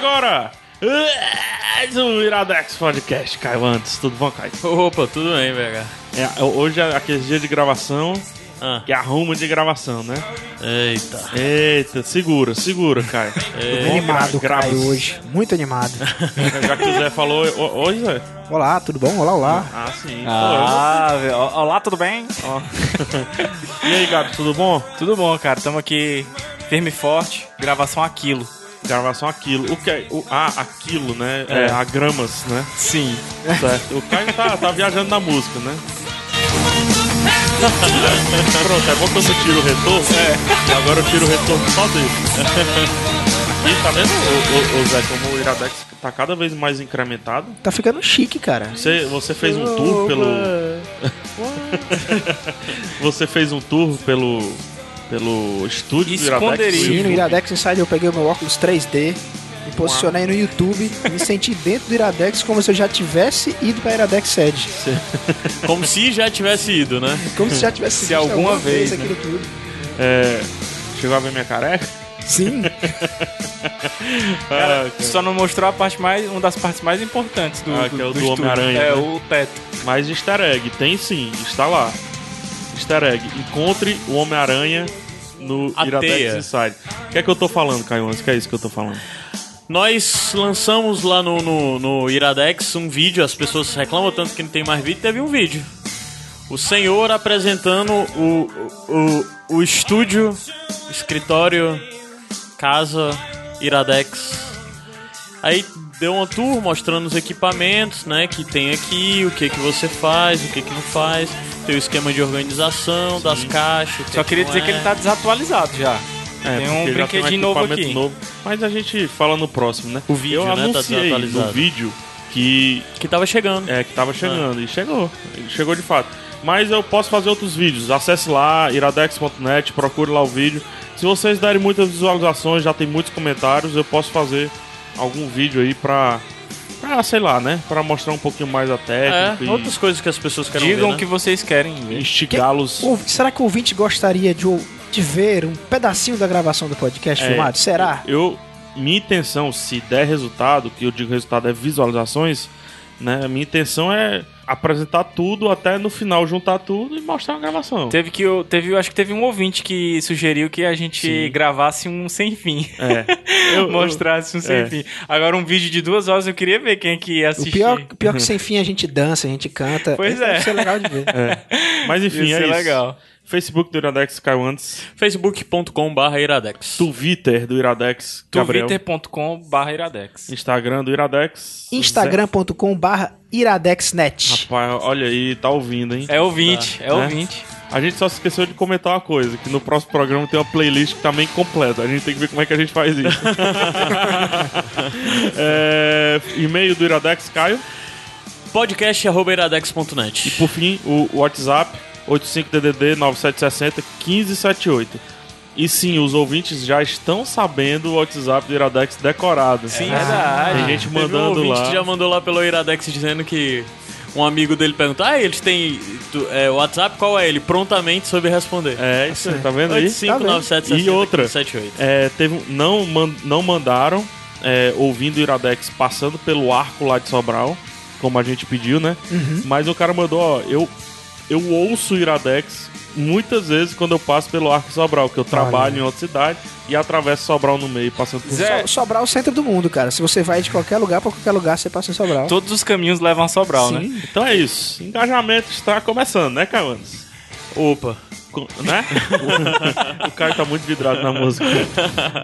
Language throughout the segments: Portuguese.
Agora! Mais um Iradex Podcast, Caio Antes. Tudo bom, Caio? Opa, tudo bem, velho. É, hoje é aquele dia de gravação, Ah, que arruma de gravação, né? eita. Eita, segura, segura, Caio. Bom? animado, Gra- Caio, hoje. Muito animado. Já que o Zé falou... Oi, Zé? Olá, tudo bom? Olá, olá. Ah, sim. Ah, velho. olá, tudo bem? Ó. e aí, Gabi, tudo bom? Tudo bom, cara. Estamos aqui firme e forte. Gravação aquilo. Gravação aquilo. O que é? O, ah, aquilo, né? É, É. a gramas, né? Sim. Certo. O Caio tá, tá viajando na música, né? Pronto, é bom que eu tiro o retorno. É. E agora eu tiro o retorno só dele. E tá vendo, ô, ô, ô, Zé, como o Iradex tá cada vez mais incrementado? Tá ficando chique, cara. Você, você fez um tour pelo. Você fez um tour pelo. Pelo estúdio do Iradex? Esconderijo. Sim, no Iradex Inside eu peguei o meu óculos 3D, me posicionei no YouTube, me senti dentro do Iradex como se eu já tivesse ido pra Iradex Sede. Como se já tivesse ido, né? Como se já tivesse Se visto alguma vez, né? aquilo tudo. É, chegou a ver minha careca? Sim, Cara, Ah, só não mostrou a parte mais, uma das partes mais importantes do, Ah, que é o do estúdio. Homem-Aranha, É, né? o teto. Mas easter egg, tem sim, está lá. Easter egg, encontre o Homem-Aranha no A Iradex teia. Inside. O que é que eu tô falando, Caio? Antes que é isso que eu tô falando? Nós lançamos lá no, no, no Iradex um vídeo, as pessoas reclamam tanto que não tem mais vídeo, teve um vídeo. O senhor apresentando o, o, o estúdio, escritório, casa, Iradex. Aí deu uma tour mostrando os equipamentos, né, que tem aqui, o que que você faz, o que que não faz, tem o esquema de organização das caixas. Só que queria dizer que é. ele tá desatualizado já. É, Tem um brinquedinho novo equipamento aqui. novo. Mas a gente fala no próximo, né? O vídeo, eu né, tá anunciei no vídeo que, que tava chegando. é, que tava chegando. E chegou. Chegou de fato. Mas eu posso fazer outros vídeos. Acesse lá, iradex.net, procure lá o vídeo. Se vocês derem muitas visualizações, já tem muitos comentários, eu posso fazer algum vídeo aí pra... Pra, sei lá, né? Pra mostrar um pouquinho mais a técnica É, e outras coisas que as pessoas querem Digam ver, o né? que vocês querem ver. instigá-los. O- será que o ouvinte gostaria de, ou- de ver um pedacinho da gravação do podcast É, filmado? Será? Eu, minha intenção, se der resultado, que eu digo resultado é visualizações, né? A minha intenção é apresentar tudo até no final juntar tudo e mostrar uma gravação. Teve que eu, teve, eu acho que teve um ouvinte que sugeriu que a gente Sim. gravasse um sem fim. É. Eu- Mostrasse um sem é. fim. Agora um vídeo de duas horas eu queria ver quem é que ia O assistir. pior, o pior que sem fim a gente dança, a gente canta. Pois Isso é. Deve ser legal de ver. Mas enfim, Ia é ser isso. legal. Facebook do Iradex caiu antes. facebook.com.br iradex. Twitter do Iradex Gabriel. twitter.com barra iradex. Instagram do Iradex. Instagram.com barra iradexnet. Rapaz, olha aí, tá ouvindo, hein? É ouvinte, é Né? ouvinte. A gente só se esqueceu de comentar uma coisa, que no próximo programa tem uma playlist que tá meio completa. A gente tem que ver como é que a gente faz isso. é, e-mail do Iradex, Caio. podcast.iradex.net. E por fim, o WhatsApp 85DDD 9760 1578. E sim, os ouvintes já estão sabendo o WhatsApp do Iradex decorado. Sim, É. verdade. Tem gente um mandando ouvinte lá. que já mandou lá pelo iradex dizendo que um amigo dele perguntou: Ah, eles têm tu- é, WhatsApp? Qual é ele? Prontamente soube responder. É, isso aí, tá vendo aí? 8597 E outra. 78. É, teve, um- não, man- não mandaram, é, ouvindo o Iradex passando pelo arco lá de Sobral, como a gente pediu, né? Mas o cara mandou, ó, eu, eu ouço o Iradex muitas vezes quando eu passo pelo arco Sobral, que eu trabalho em outra cidade e atravesso Sobral no meio, passando por Zé, So- Sobral é o centro do mundo, cara. Se você vai de qualquer lugar pra qualquer lugar, você passa em Sobral. Todos os caminhos levam a Sobral, né? Então é isso. Engajamento está começando, né, Cawanes? Opa. Né? o Caio tá muito vidrado na música.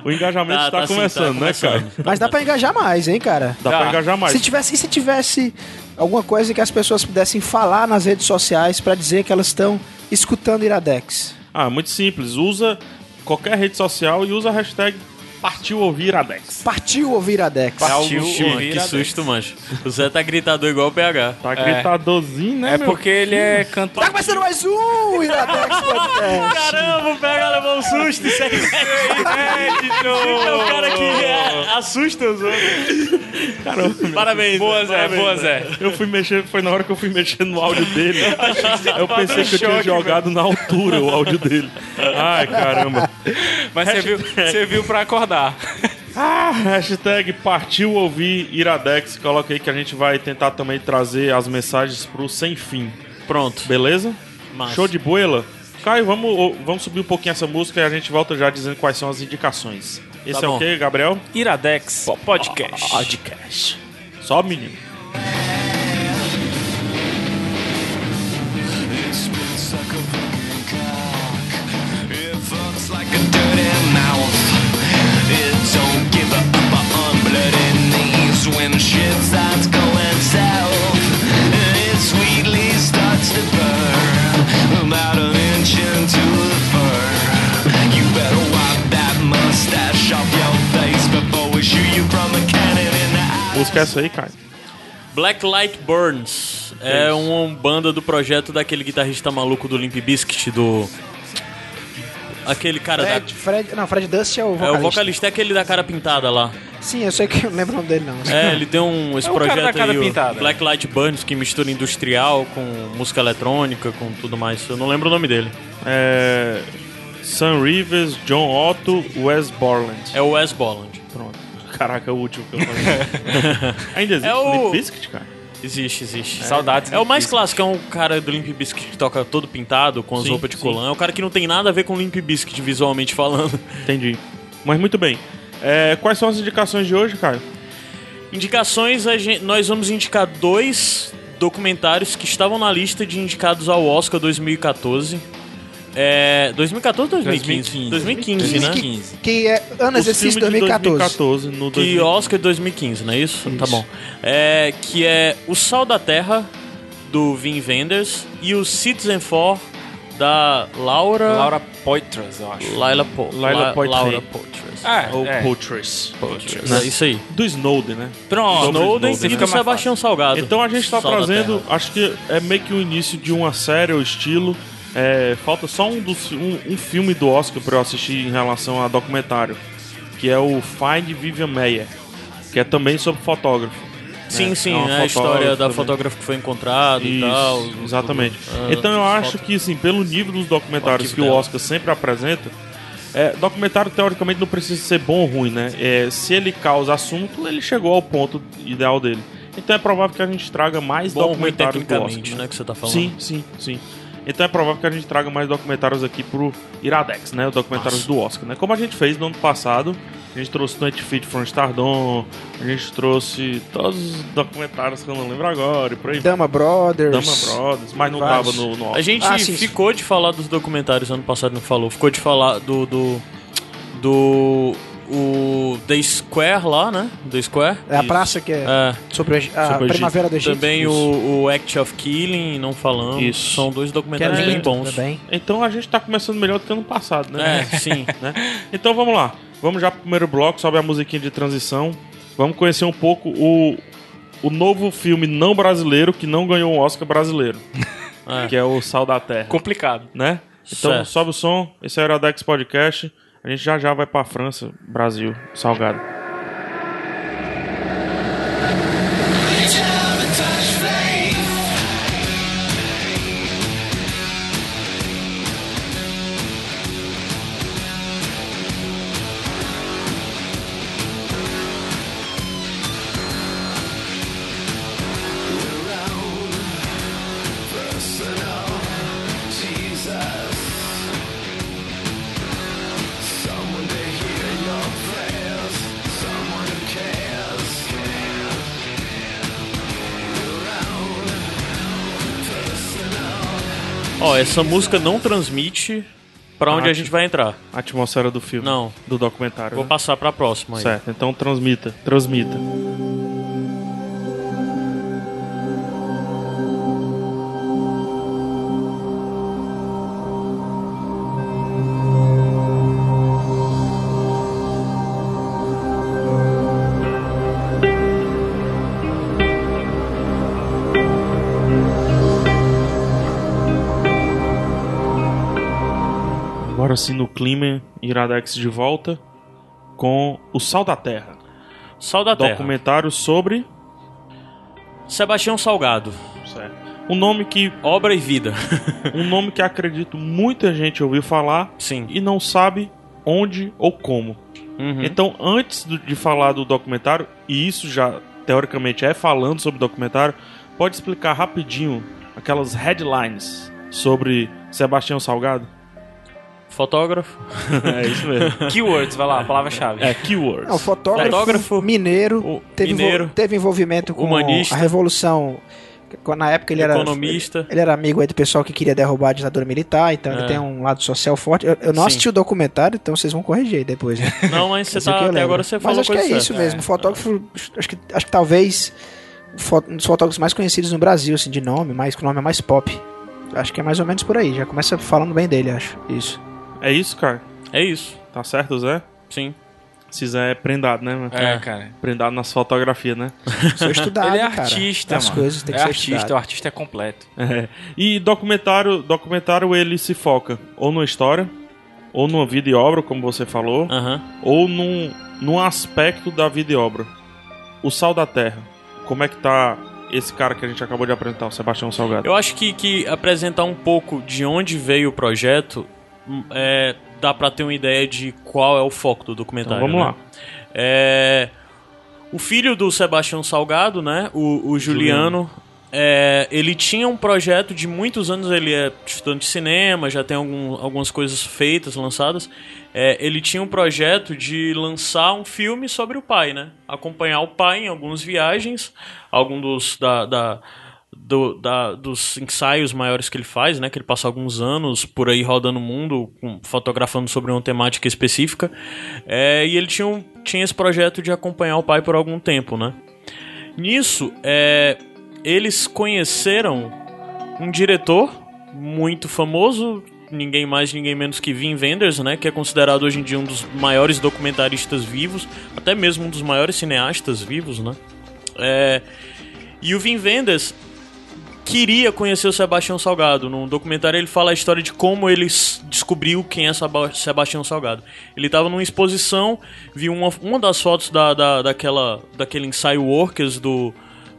O engajamento Tá, está tá sim, tá começando, né, começando. Caio? Mas dá pra engajar mais, hein, cara? Dá Dá. pra engajar mais. Se tivesse, e se tivesse alguma coisa que as pessoas pudessem falar nas redes sociais pra dizer que elas estão escutando Iradex. Ah, muito simples. Usa qualquer rede social e usa a hashtag Partiu Ouvir Iradex. Partiu ouvir Iradex. Partiu Ixi, mano, ouvir que a susto, mancho. O Zé tá gritador igual o PH. Tá gritadorzinho, né, É meu? porque ele é cantor. Tá começando mais um Iradex Podcast. Caramba, o PH levou um susto, isso é inédito. É o cara que é, assusta os outros. Caramba. Parabéns. Boa, Zé, parabéns, boa, Zé. Eu fui mexer, foi na hora que eu fui mexer no áudio dele. Eu pensei que eu tinha choque, jogado na altura o áudio dele. Ai, caramba. Mas você viu, você viu pra acordar. Ah, hashtag partiu ouvir Iradex. Coloca aí que a gente vai tentar também trazer as mensagens pro sem fim. Pronto. Beleza? Massa. Show de boela? Caio, vamos, vamos subir um pouquinho essa música e a gente volta já dizendo quais são as indicações. Esse Tá é bom. o quê, Gabriel? Iradex Podcast. Podcast. Só menino. Música é essa aí, Caio? Black Light Burns é uma banda do projeto daquele guitarrista maluco do Limp Bizkit, do... Aquele cara da... Fred, Fred, não, Fred Dust é o É, vocalista. o vocalista é aquele da cara pintada lá. Sim, eu sei que eu não lembro o nome dele, não. É, ele tem um, esse É projeto aí, pintada. Black Light Burns, que mistura industrial com música eletrônica, com tudo mais. Eu não lembro o nome dele. É... Sam Rivers, John Otto, Wes Borland. É o Wes Bolland. Caraca, é o último que eu falei. Ainda existe É o- Limp Bizkit, cara? Existe, existe. Saudades. É o mais clássico, é um cara do Limp Bizkit que toca todo pintado, com as Sim, roupas de sim. colã. É um cara que não tem nada a ver com Limp Bizkit visualmente falando. Entendi. Mas muito bem. É, quais são as indicações de hoje, Caio? Indicações, a gente- nós vamos indicar dois documentários que estavam na lista de indicados ao Oscar 2014. É, 2014 ou 2015? 2015, 2015, né? 2015. Que é ano exercício filmes de 2014. 2014 no Que 2015. Oscar de 2015, não é isso? Tá bom. É, que é O Sal da Terra, do Vin Wenders, e o Citizen 4, da Laura... Laura Poitras, eu acho. Laila Po... Laila La- Poitras. Laura Poitras. Ah, Ou é. Poultries. É isso aí. Do Snowden, né? Pronto. Snowden Snowden, e né? do Sebastião Salgado. Então a gente tá Sal trazendo, acho que é meio que o início de uma série ou estilo. É, falta só um, dos, um, um filme do Oscar pra eu assistir em relação a documentário, que é o Find Vivian Mayer, que é também sobre fotógrafo. Sim, É, sim, é é a história da também. fotógrafa que foi encontrado e tal. exatamente. tudo. Ah, então eu acho que, assim, pelo nível dos documentários que o dela. Oscar sempre apresenta, é, documentário teoricamente não precisa ser bom ou ruim, né? É, se ele causa assunto, ele chegou ao ponto ideal dele. Então é provável que a gente traga mais Bom, ruim documentários do Oscar. tecnicamente, né, que você tá falando. Sim, sim, sim. Então é provável que a gente traga mais documentários aqui pro Iradex, né? Os documentários do Oscar, né? Como a gente fez no ano passado, a gente trouxe 20 Feet from Stardom, a gente trouxe todos os documentários que eu não lembro agora e por aí. Dama Brothers. Dama Brothers, mas não Vários. tava no, no A Oscar. gente Ah, sim, sim. ficou de falar dos documentários ano passado, não falou. Ficou de falar do. do. do o The Square lá, né? The Square. É a praça que é, É. sobre a, a Sobre o Primavera do Egito. Também o, o Act of Killing, não falamos. Isso. São dois documentários bem bons. também. Então a gente tá começando melhor do que ano passado, né? É, sim. Né? Então vamos lá. Vamos já pro primeiro bloco, sobe a musiquinha de transição. Vamos conhecer um pouco o, o novo filme não brasileiro que não ganhou um Oscar brasileiro. É. Que é o Sal da Terra. Complicado. né? Então Certo. sobe o som, esse é o Iradex Podcast. A gente já já vai pra França, Brasil, Salgado. Essa música não transmite pra onde Ah, a gente vai entrar. A atmosfera do filme. Não. Do documentário. Vou né? passar pra próxima aí. Certo, então transmita. Transmita. Agora sim no clima, Iradex de volta com o Sal da Terra. Sal da Terra. Documentário sobre. Sebastião Salgado. Um nome que. Obra e vida. Um nome que acredito muita gente ouviu falar Sim. e não sabe onde ou como. Uhum. Então, antes de falar do documentário, e isso já teoricamente é falando sobre documentário, pode explicar rapidinho aquelas headlines sobre Sebastião Salgado? Fotógrafo. é isso mesmo. Keywords, vai lá, palavra-chave. É, keywords. Não, fotógrafo, Fotógrafo, mineiro, teve, envol- mineiro, teve envolvimento com humanista. a Revolução. Na época ele era. Economista. Ele era amigo aí do pessoal que queria derrubar a ditadura militar, então É. ele tem um lado social forte. Eu, eu não Sim. assisti o documentário, então vocês vão corrigir aí depois. Né? Não, mas você tá. Até lembro. agora você falou Mas acho que é coisa isso certa. mesmo. Fotógrafo, acho que, acho que talvez um dos fotógrafos mais conhecidos no Brasil, assim, de nome, que o nome é mais pop. Acho que é mais ou menos por aí. Já começa falando bem dele, acho. Isso. É isso, cara? É isso. Tá certo, Zé? Sim. Se Zé é prendado, né? mano? É, cara. Prendado nas fotografias, né? Sou estudado, Ele é cara. artista, As mano. coisas que é ser artista, estudado. o artista é completo. É. E documentário, documentário ele se foca ou numa história, ou numa vida e obra, como você falou, Aham. ou num, num aspecto da vida e obra. O Sal da Terra. Como é que tá esse cara que a gente acabou de apresentar, o Sebastião Salgado? Eu acho que, que apresentar um pouco de onde veio o projeto é, dá pra ter uma ideia de qual é o foco do documentário. Então vamos né? É, o filho do Sebastião Salgado, né? O, o Juliano. é, ele tinha um projeto de muitos anos, ele é estudante de cinema, já tem algum- algumas coisas feitas, lançadas. É, ele tinha um projeto de lançar um filme sobre o pai, né? Acompanhar o pai em algumas viagens, algum dos da, da- do- da- dos ensaios maiores que ele faz, né? Que ele passa alguns anos por aí rodando o mundo, fotografando sobre uma temática específica. É, e ele tinha, um- tinha esse projeto de acompanhar o pai por algum tempo, né? Nisso, é, eles conheceram um diretor muito famoso, ninguém mais, ninguém menos que Wim Wenders, né? Que é considerado hoje em dia um dos maiores documentaristas vivos, até mesmo um dos maiores cineastas vivos, né? É, e o Wim Wenders queria conhecer o Sebastião Salgado. No documentário ele fala a história de como ele descobriu quem é Sebastião Salgado. Ele estava numa exposição, viu uma, uma das fotos da, da, daquela, daquele ensaio Workers do,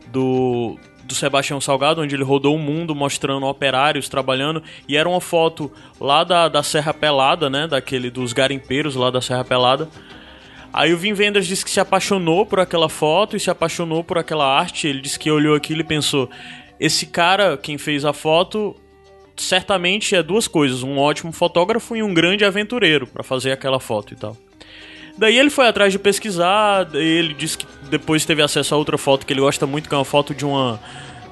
do, do Sebastião Salgado, onde ele rodou o mundo mostrando operários trabalhando, e era uma foto lá da, da Serra Pelada, né, daquele dos garimpeiros lá da Serra Pelada. Aí o Vin Wenders disse que se apaixonou por aquela foto e se apaixonou por aquela arte. Ele disse que olhou aquilo e pensou: esse cara, quem fez a foto, certamente é duas coisas: um ótimo fotógrafo e um grande aventureiro para fazer aquela foto e tal. Daí ele foi atrás de pesquisar, ele disse que depois teve acesso a outra foto que ele gosta muito, que é uma foto de uma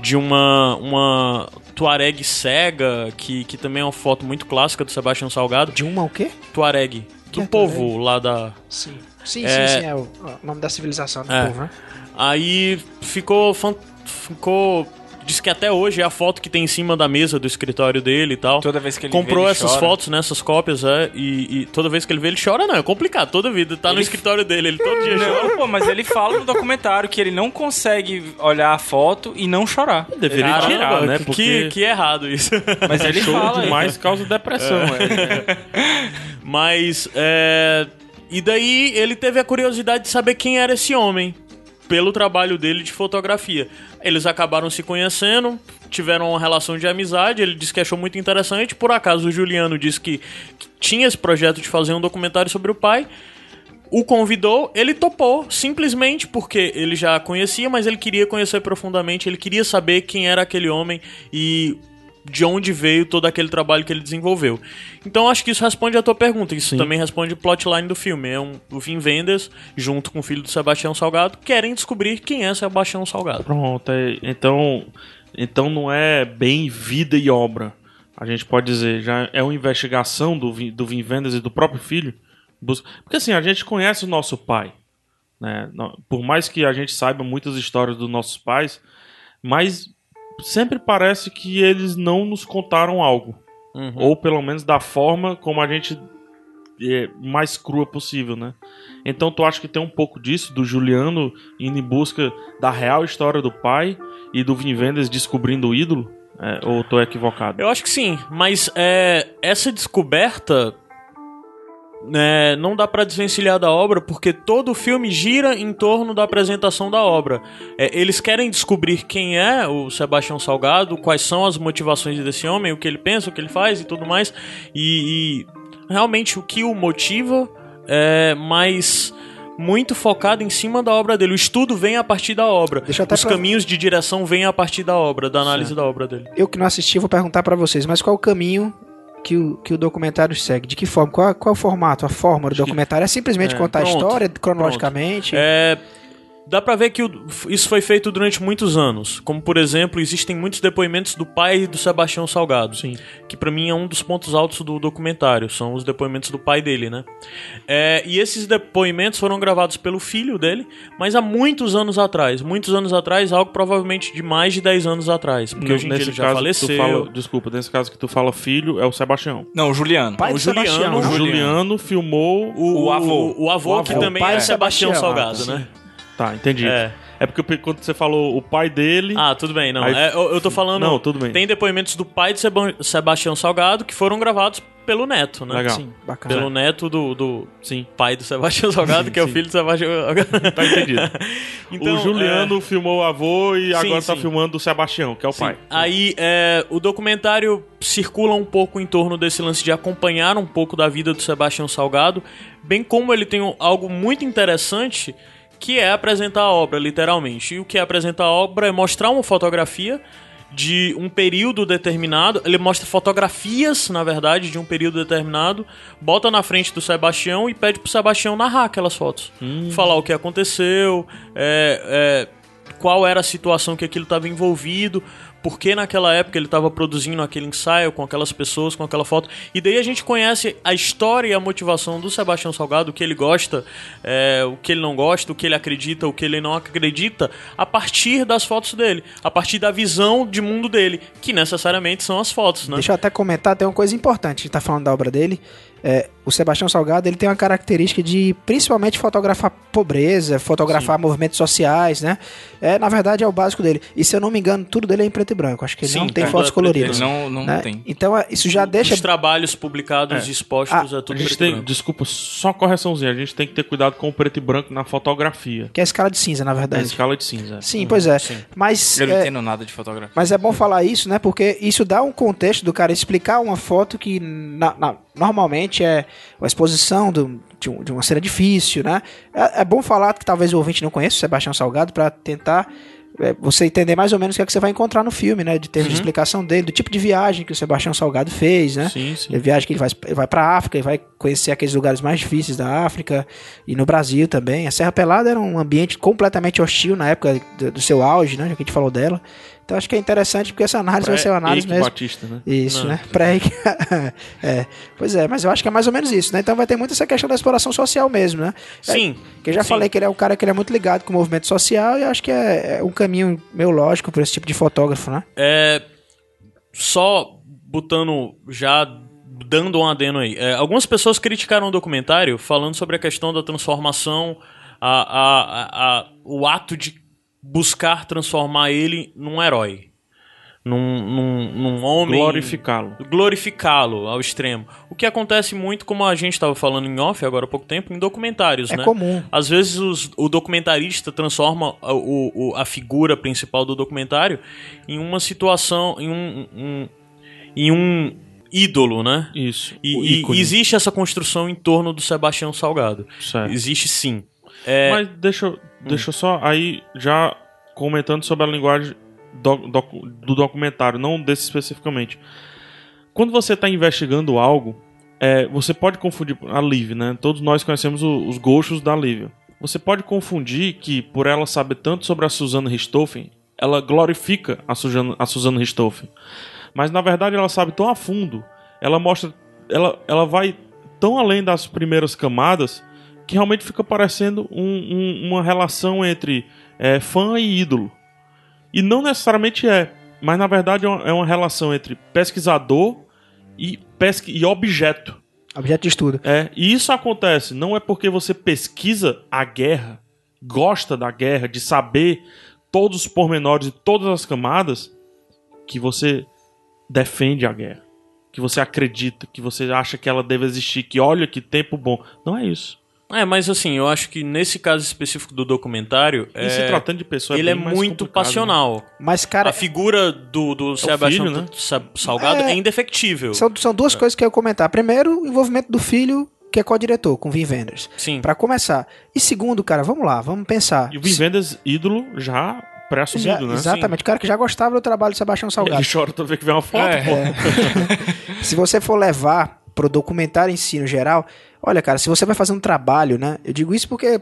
de uma uma Tuareg cega, que, que também é uma foto muito clássica do Sebastião Salgado. De uma o quê? Tuareg, Que do é povo lá da Sim. Sim, É- sim, sim. É o, o nome da civilização do É. povo, né? Aí ficou. fan- ficou. Diz que até hoje é a foto que tem em cima da mesa do escritório dele e tal. Toda vez que ele Comprou vê, ele essas chora. fotos, né? Essas cópias, é. E, e toda vez que ele vê, ele chora, não. É complicado, toda vida. Tá no Ele- escritório dele, ele todo dia chora. Não, pô, mas ele fala no documentário que ele não consegue olhar a foto e não chorar. Deveria Caramba, tirar, né? que, Porque que errado isso. Mas ele fala. choro demais causa depressão. é. Mas, é... E daí ele teve a curiosidade de saber quem era esse homem, pelo trabalho dele de fotografia. Eles acabaram se conhecendo, tiveram uma relação de amizade, ele disse que achou muito interessante. Por acaso o Juliano disse que, que tinha esse projeto de fazer um documentário sobre o pai. O convidou, ele topou, simplesmente porque ele já conhecia, mas ele queria conhecer profundamente, ele queria saber quem era aquele homem e de onde veio todo aquele trabalho que ele desenvolveu. Então acho que isso responde a tua pergunta. Isso também responde o plotline do filme. É um, o Vin Wenders, junto com o filho do Sebastião Salgado, querem descobrir quem é Sebastião Salgado. Pronto, é- então, então não é bem vida e obra. a gente pode dizer, já é uma investigação do, do Vin Vendors e do próprio filho. Porque assim, a gente conhece o nosso pai. Né? Por mais que a gente saiba muitas histórias dos nossos pais, mas sempre parece que eles não nos contaram algo. Uhum. Ou pelo menos da forma como a gente é, mais crua possível, né? Então tu acha que tem um pouco disso, do Juliano indo em busca da real história do pai e do Vin Vendors descobrindo o ídolo? É, ou tô equivocado? Eu acho que sim, mas é, essa descoberta né, não dá pra desvencilhar da obra porque todo o filme gira em torno da apresentação da obra. É, eles querem descobrir quem é o Sebastião Salgado, quais são as motivações desse homem, o que ele pensa, o que ele faz e tudo mais, e, e realmente o que o motiva é mais muito focado em cima da obra dele. O estudo vem a partir da obra. Os pra- caminhos de direção vêm a partir da obra, da análise da obra dele. Eu que não assisti, vou perguntar pra vocês, mas qual é o caminho que o, que o documentário segue? De que forma? Qual, qual é o formato, a forma do documentário? É simplesmente é, contar a pronto, história cronologicamente? É, dá pra ver que o- isso foi feito durante muitos anos. Como, por exemplo, existem muitos depoimentos do pai do Sebastião Salgado. Sim. Que pra mim é um dos pontos altos do documentário. São os depoimentos do pai dele, né? É, e esses depoimentos foram gravados pelo filho dele, mas há muitos anos atrás. Muitos anos atrás, algo provavelmente de mais de 10 anos atrás. Porque hoje em dia ele já que tu faleceu. fala, desculpa, nesse caso que tu fala filho, é o Sebastião. Não, o Juliano. Pai o do Sebastião, Juliano- O né? Juliano. Juliano filmou O, O avô. O, avô, O que avô. também O pai é Sebastião Sebastião, Salgado, sim. Tá, entendi. É. É porque quando você falou o pai dele. Ah, tudo bem, não. Aí- É, eu, eu tô falando. Não, tudo bem. Tem depoimentos do pai de Seba- Sebastião Salgado que foram gravados pelo neto, né? Legal. Sim, bacana. Pelo neto do, do Sim. pai do Sebastião Salgado, que é o sim. filho do Sebastião Salgado. Tá entendido. Então, o Juliano filmou o avô e Sim, agora tá sim. filmando o Sebastião, que é o Sim. pai. Aí é, o documentário circula um pouco em torno desse lance de acompanhar um pouco da vida do Sebastião Salgado, bem como ele tem algo muito interessante que é apresentar a obra, literalmente. E o que é apresentar a obra é mostrar uma fotografia de um período determinado. Ele mostra fotografias, na verdade, de um período determinado, bota na frente do Sebastião e pede pro Sebastião narrar aquelas fotos. Falar o que aconteceu, é, é, qual era a situação que aquilo estava envolvido, por que naquela época ele estava produzindo aquele ensaio com aquelas pessoas, com aquela foto. E daí a gente conhece a história e a motivação do Sebastião Salgado, o que ele gosta, é, o que ele não gosta, o que ele acredita, o que ele não acredita, a partir das fotos dele, a partir da visão de mundo dele, que necessariamente são as fotos, né? Deixa eu até comentar, tem uma coisa importante, a gente tá falando da obra dele. É, o Sebastião Salgado ele tem uma característica de principalmente fotografar pobreza, fotografar movimentos sociais, né? É, na verdade é o básico dele. E se eu não me engano, tudo dele é em preto e branco. Acho que ele Sim, não tem tudo fotos é e coloridas. Ele não, não né? tem. Então é, isso já deixa Os trabalhos publicados e expostos Ah, é A tudo gente preto e tem, branco. desculpa, só correçãozinha. A gente tem que ter cuidado com o preto e branco na fotografia. que é a escala de cinza, na verdade. escala de cinza. Sim, pois é. Mas Eu não é, entendo nada de fotografia. Mas é bom falar isso, né? Porque isso dá um contexto do cara explicar uma foto que na- na- normalmente é uma exposição do- de, um- de uma cena difícil, né? É, é bom falar que talvez o ouvinte não conheça o Sebastião Salgado para tentar é, você entender mais ou menos o que é que você vai encontrar no filme, né? De termos de explicação dele, do tipo de viagem que o Sebastião Salgado fez, né? Sim, sim. A viagem que ele vai, ele vai pra África e vai conhecer aqueles lugares mais difíceis da África e no Brasil também. A Serra Pelada era um ambiente completamente hostil na época do, do seu auge, né? Já que a gente falou dela. Então acho que é interessante porque essa análise vai ser uma análise mesmo. Batista, né? Isso, Não. né? Que- é. Pois é, mas eu acho que é mais ou menos isso, né? Então vai ter muito essa questão da exploração social mesmo, né? Sim. Que eu já sim. falei que ele é um cara que ele é muito ligado com o movimento social e acho que é, é um caminho meio lógico para esse tipo de fotógrafo, né? É, só botando já dando um adeno aí. É, algumas pessoas criticaram o documentário falando sobre a questão da transformação, a, a, a- a- o ato de buscar transformar ele num herói, num, num, num homem Glorificá-lo. glorificá-lo ao extremo. O que acontece muito, como a gente estava falando em off agora há pouco tempo, em documentários, É né? comum. Às vezes os- o documentarista transforma a, o- a figura principal do documentário em uma situação, em um, um- em um ídolo, né? Isso. E, e existe essa construção em torno do Sebastião Salgado. Certo. Existe sim. É, Mas deixa, eu- deixa só aí já comentando sobre a linguagem do, docu- do documentário, não desse especificamente. Quando você está investigando algo, é, você pode confundir a Liv, né? Todos nós conhecemos o- os gostos da Liv. Você pode confundir que, por ela saber tanto sobre a Susana Richthofen, ela glorifica a Suzana, a Susana Richthofen. Mas na verdade ela sabe tão a fundo, ela mostra. Ela, ela vai tão além das primeiras camadas que realmente fica parecendo um- um- uma relação entre é, fã e ídolo. E não necessariamente é, mas na verdade é uma, é uma relação entre pesquisador e, pesqui e objeto. Objeto de estudo. É, e isso acontece não é porque você pesquisa a guerra, gosta da guerra, de saber todos os pormenores e todas as camadas, que você defende a guerra. Que você acredita, que você acha que ela deve existir, que olha que tempo bom. Não é isso. É, mas assim, eu acho que nesse caso específico do documentário, E é, se tratando de pessoa, ele é bem mais muito né? passional. Mas, cara, a figura do, do Sebastião filho, né? Sa- Salgado é, É. indefectível. são, são duas coisas que eu ia comentar. Primeiro, o envolvimento do filho, que é co-diretor, com Vin Wenders. Sim. Pra começar. E segundo, cara, vamos lá, vamos pensar. E o Vin Wenders, ídolo, já pré-assumido, né? Exatamente, o cara que já gostava do trabalho do Sebastião Salgado. Ele chora toda vez que vê uma foto, É. pô. Se você for levar pro documentário em si, no geral, olha, cara, se você vai fazer um trabalho, né? Eu digo isso porque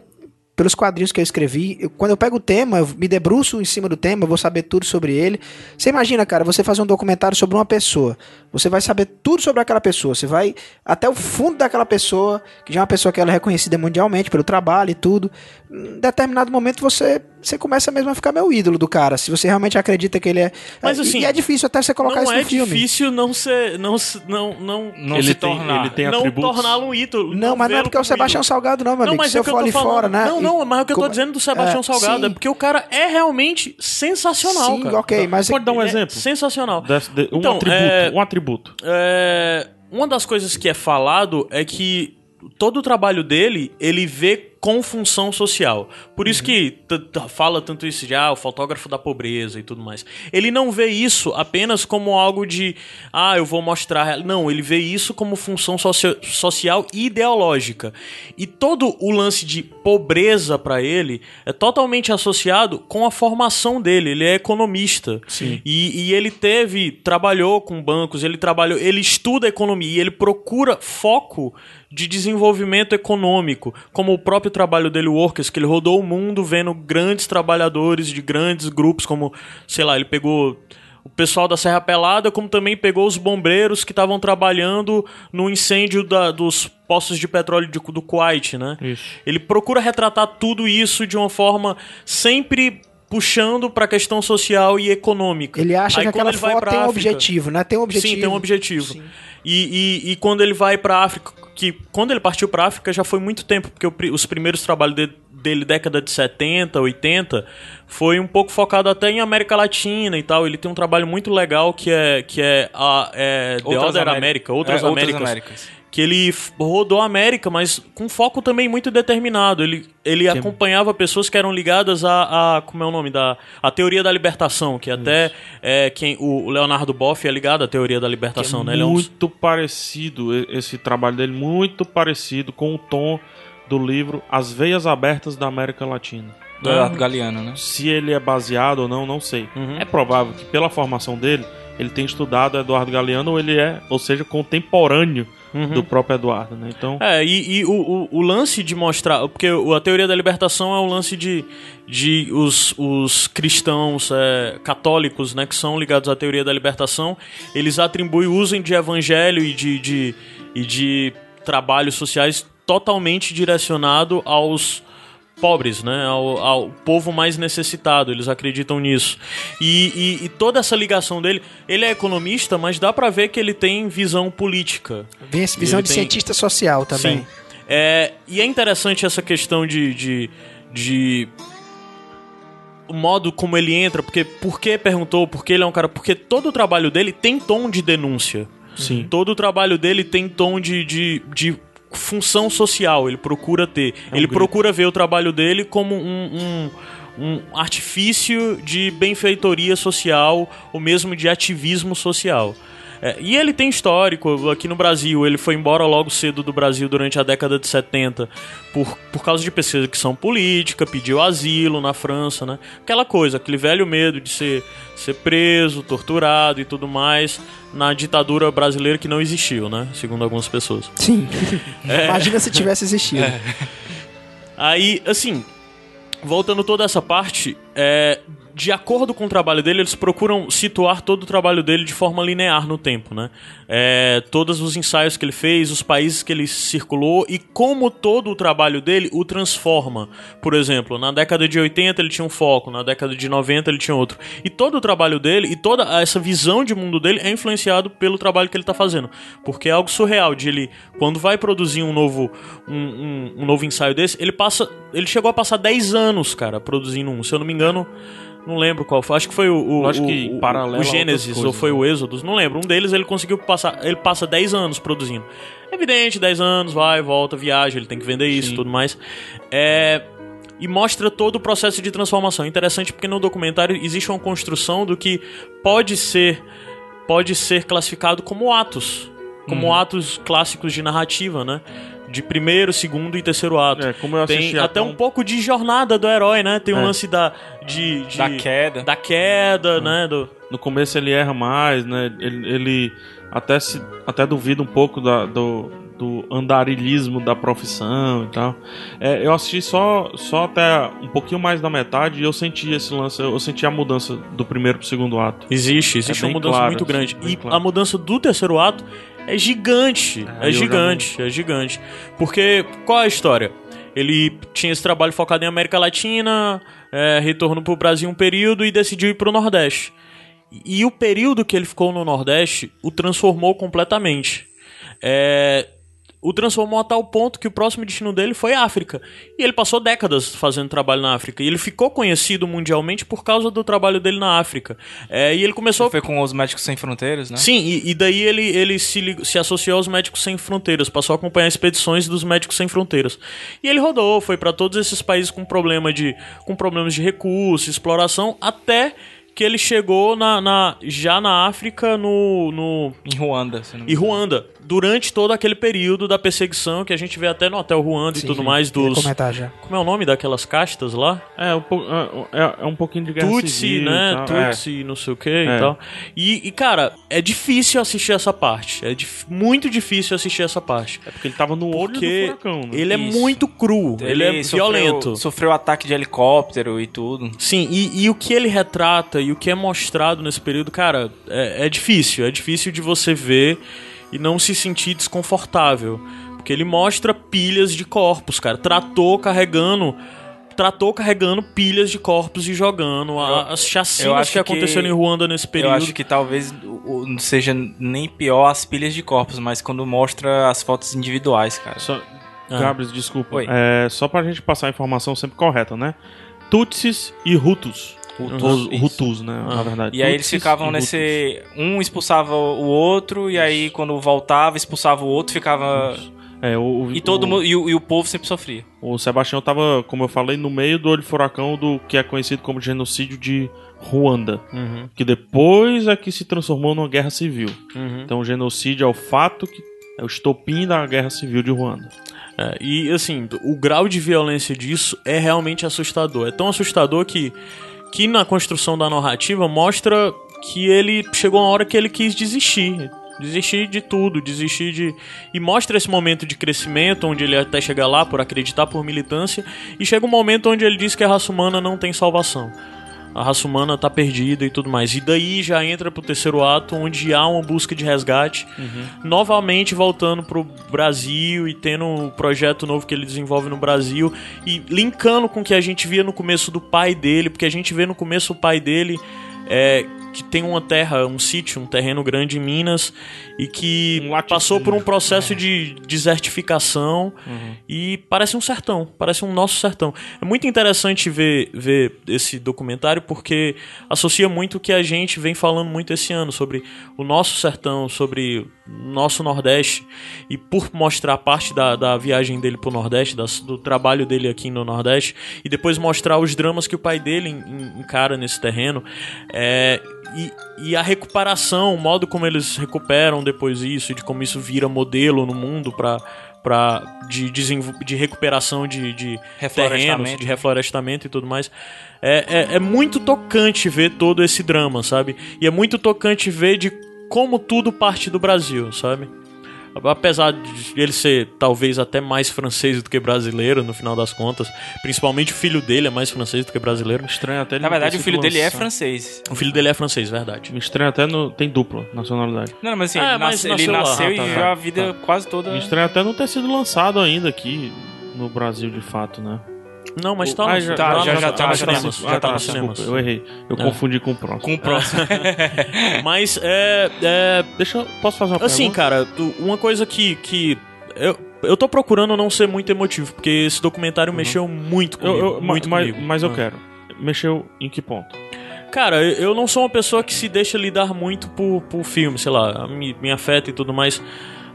pelos quadrinhos que eu escrevi, eu- quando eu pego o tema, eu me debruço em cima do tema, eu vou saber tudo sobre ele. Você imagina, cara, você fazer um documentário sobre uma pessoa, você vai saber tudo sobre aquela pessoa, você vai até o fundo daquela pessoa, que já é uma pessoa que ela é reconhecida mundialmente pelo trabalho e tudo. Em determinado momento você você começa mesmo a ficar meio ídolo do cara, se você realmente acredita que ele é. Mas, e- assim, e é difícil até você colocar não isso é no filme. difícil não ser. Não, se- não, não, Não Ele se tem- tornar. ele tem não torná-lo um ídolo. Não, mas não é porque é o Sebastião ídolo. Salgado, não, meu Não, amigo. mas Se é eu for ali falando. fora, né? Não, não, mas o que eu tô Como- dizendo do Sebastião É, Salgado é porque o cara é realmente sensacional, Sim, cara. ok, mas Pode dar um é exemplo? sensacional. De- um Então, atributo. É- Um. É, uma das coisas que é falado é que todo o trabalho dele, ele vê com função social. Por isso que t- t- fala tanto isso de ah, o fotógrafo da pobreza e tudo mais. Ele não vê isso apenas como algo de ah, eu vou mostrar. Não, ele vê isso como função socio- social e ideológica. E todo o lance de pobreza para ele é totalmente associado com a formação dele. Ele é economista. Sim. E, e ele teve, trabalhou com bancos, ele trabalhou, ele estuda economia e ele procura foco de desenvolvimento econômico, como o próprio trabalho dele, o Workers, que ele rodou o mundo vendo grandes trabalhadores de grandes grupos, como, sei lá, ele pegou o pessoal da Serra Pelada, como também pegou os bombeiros que estavam trabalhando no incêndio da- dos poços de petróleo de- do Kuwait, né? Isso. Ele procura retratar tudo isso de uma forma sempre puxando para a questão social e econômica. Ele acha Aí que quando aquela ele vai foto tem um África- objetivo, né? Tem um objetivo. Sim, tem um objetivo. Sim. E, e, e quando ele vai pra África, que quando ele partiu pra África já foi muito tempo, porque os primeiros trabalhos de- dele, década de 70, 80, foi um pouco focado até em América Latina e tal. Ele tem um trabalho muito legal que é, que é, a, é The Outras Other América- Outras é, Outras Américas. Américas. Que ele rodou a América, mas com foco também muito determinado. Ele, ele acompanhava pessoas que eram ligadas a, a. Como é o nome? da A teoria da libertação, que até é, quem, o Leonardo Boff é ligado à teoria da libertação, né? Ele é um muito parecido, esse trabalho dele, muito parecido com o tom do livro As Veias Abertas da América Latina. Do Eduardo Galeano, né? Se ele é baseado ou não, não sei. Uhum. É provável que pela formação dele, ele tenha estudado Eduardo Galeano ou ele é, ou seja, contemporâneo do próprio Eduardo, né? Então, É, e, e o, o, o lance de mostrar. Porque a teoria da libertação é o lance de, de os, os cristãos é, católicos, né, que são ligados à teoria da libertação, eles atribuem o uso de evangelho e de, de, e de trabalhos sociais totalmente direcionado aos pobres, né, ao, ao povo mais necessitado, eles acreditam nisso. E, e, e toda essa ligação dele, ele é economista, mas dá pra ver que ele tem visão política. Vem essa visão Ele de tem- cientista social também. Sim. É, e é interessante essa questão de, de, de o modo como ele entra, porque por que perguntou, porque ele é um cara, porque todo o trabalho dele tem tom de denúncia. sim. Todo o trabalho dele tem tom de, de, de função social, ele procura ter. ele grito. procura ver o trabalho dele como um, um, um artifício de benfeitoria social, ou mesmo de ativismo social. É, e ele tem histórico aqui no Brasil. Ele foi embora logo cedo do Brasil durante a década de 70 por, por causa de perseguição política, pediu asilo na França, né? Aquela coisa, aquele velho medo de ser, ser preso, torturado e tudo mais na ditadura brasileira que não existiu, né? Segundo algumas pessoas. Sim. É. Imagina se tivesse existido. Aí, assim, voltando toda essa parte, é, de acordo com o trabalho dele, eles procuram situar todo o trabalho dele de forma linear no tempo, né? É, todos os ensaios que ele fez, os países que ele circulou e como todo o trabalho dele o transforma. Por exemplo, na década de 80 ele tinha um foco, na década de 90 ele tinha outro. E todo o trabalho dele e toda essa visão de mundo dele é influenciado pelo trabalho que ele está fazendo. Porque é algo surreal de ele, quando vai produzir um novo, um, um- um novo ensaio desse, ele passa. Ele chegou a passar 10 anos, cara, produzindo um. Se eu não me engano. Não lembro qual foi. Acho que foi o, o, Lógico o, que o- paralelo o Gênesis coisas, ou foi né? o Êxodos. Não lembro. Um deles ele conseguiu passar. Ele passa 10 anos produzindo. Evidente, 10 anos, vai, volta, viaja, ele tem que vender isso e tudo mais. É. E mostra todo o processo de transformação. Interessante porque no documentário existe uma construção do que pode ser pode ser classificado como atos, como Uhum. atos clássicos de narrativa, né? De primeiro, segundo e terceiro ato. É, como eu assisti Tem até um pouco de jornada do herói, né? Tem um É. lance da de, de- Da queda. da queda, né? Do, No começo ele erra mais, né? Ele, ele até, se, até duvida um pouco da- do, do andarilismo da profissão e tal. É, eu assisti só, só até um pouquinho mais da metade e eu senti esse lance, eu senti a mudança do primeiro pro segundo ato. Existe, existe É uma bem mudança claro, muito grande. bem E claro. a mudança do terceiro ato é gigante. É, É, gigante, é gigante. Porque qual é a história? Ele tinha esse trabalho focado em América Latina, é, retornou pro Brasil um período e decidiu ir pro Nordeste. E o período que ele ficou no Nordeste o transformou completamente. É, o transformou a tal ponto que o próximo destino dele foi a África. E ele passou décadas fazendo trabalho na África. E ele ficou conhecido mundialmente por causa do trabalho dele na África. É, e ele começou. Foi com os Médicos Sem Fronteiras, né? Sim, e, e daí ele, ele se, se associou aos Médicos Sem Fronteiras, passou a acompanhar expedições dos Médicos Sem Fronteiras. E ele rodou, foi para todos esses países com problema de com problemas de recurso, exploração, até que ele chegou na, na- já na África no, no Em Ruanda, se não me e. Ruanda, durante todo aquele período da perseguição que a gente vê até no Hotel Ruanda e tudo mais dos comentar já. como é o nome daquelas castas lá? É, um, po- é, é um pouquinho de guerra Tutsi, civil né? e tal. É. Tutsi, não sei o que É. e tal. E, e, cara, é difícil assistir essa parte. É dif- muito difícil assistir essa parte. É porque ele tava no olho Porque do furacão, né? ele é Isso. muito cru, ele, é sofreu- violento. Sofreu ataque de helicóptero e tudo. Sim, e, e o que ele retrata e o que é mostrado nesse período, cara, é, é difícil. É difícil de você ver e não se sentir desconfortável. Porque ele mostra pilhas de corpos, cara. Trator carregando. Trator carregando pilhas de corpos e jogando. A- Eu- as chacinas acho que aconteceram que- em Ruanda nesse período. Eu acho que talvez não seja nem pior as pilhas de corpos, mas quando mostra as fotos individuais, cara. Só, Ah. Gabris, desculpa. Oi. É, só pra gente passar a informação sempre correta, né? Tutsis e Hutus. Isso. Hutus, né? Na verdade. E aí eles ficavam nesse. Um expulsava o outro, e aí quando voltava, expulsava o outro, ficava. É, o, o- E todo o, mundo. E o, e o povo sempre sofria. o Sebastião tava, como eu falei, no meio do olho furacão do que é conhecido como genocídio de Ruanda. Uhum, Que depois é que se transformou numa guerra civil. uhum. Então o genocídio é o fato que é o estopim da guerra civil de Ruanda. É, e assim, o grau de violência disso é realmente assustador. É tão assustador que, que na construção da narrativa mostra que ele chegou uma hora que ele quis desistir. Desistir de tudo, desistir de. E mostra esse momento de crescimento, onde ele até chega lá por acreditar por militância, e chega um momento onde ele diz que a raça humana não tem salvação. A raça humana tá perdida e tudo mais. E daí já entra pro terceiro ato, onde há uma busca de resgate, novamente voltando pro Brasil e tendo um projeto novo que ele desenvolve no Brasil e linkando com o que a gente via no começo do pai dele, porque a gente vê no começo o pai dele é, que tem uma terra, um sítio, um terreno grande em Minas e que Um passou por um processo de desertificação e parece um sertão, parece um nosso sertão. É muito interessante ver, ver esse documentário porque associa muito o que a gente vem falando muito esse ano sobre o nosso sertão, sobre o nosso Nordeste. E por mostrar parte da, da viagem dele pro Nordeste, das- do trabalho dele aqui no Nordeste e depois mostrar os dramas que o pai dele en- en- encara nesse terreno é, e, e a recuperação, o modo como eles recuperam depois isso e de como isso vira modelo no mundo para para de, de recuperação de, de terrenos, de reflorestamento e tudo mais. É, é, é muito tocante ver todo esse drama, sabe? E é muito tocante ver de como tudo parte do Brasil, sabe? Apesar de ele ser talvez até mais francês do que brasileiro, no final das contas. Principalmente o filho dele é mais francês do que brasileiro. Estranho até ele Na verdade, o filho dele é francês. O filho dele é francês, verdade. Me estranha até no. Tem dupla nacionalidade. Não, mas assim, É, ele, mas nasce- ele nasceu lá. Ah, e tá, viveu tá, a vida quase toda. Me estranha até não ter sido lançado ainda aqui no Brasil de fato, né? Não, mas tá, Ah, no- tá, no- já- já tá tá nos no cinemas. Ah, Já tá tá, nos desculpa, cinemas. Eu errei. Eu É. confundi com o próximo. Com o próximo. Mas é, é, Deixa eu. Posso fazer uma Assim, pergunta? cara, tu- uma coisa que. que eu, eu tô procurando não ser muito emotivo, porque esse documentário mexeu muito Eu, comigo. eu- muito mas, comigo. mas eu Ah. quero. Mexeu em que ponto? Cara, eu eu não sou uma pessoa que se deixa lidar muito por, por filme, sei lá, me, me afeta e tudo mais.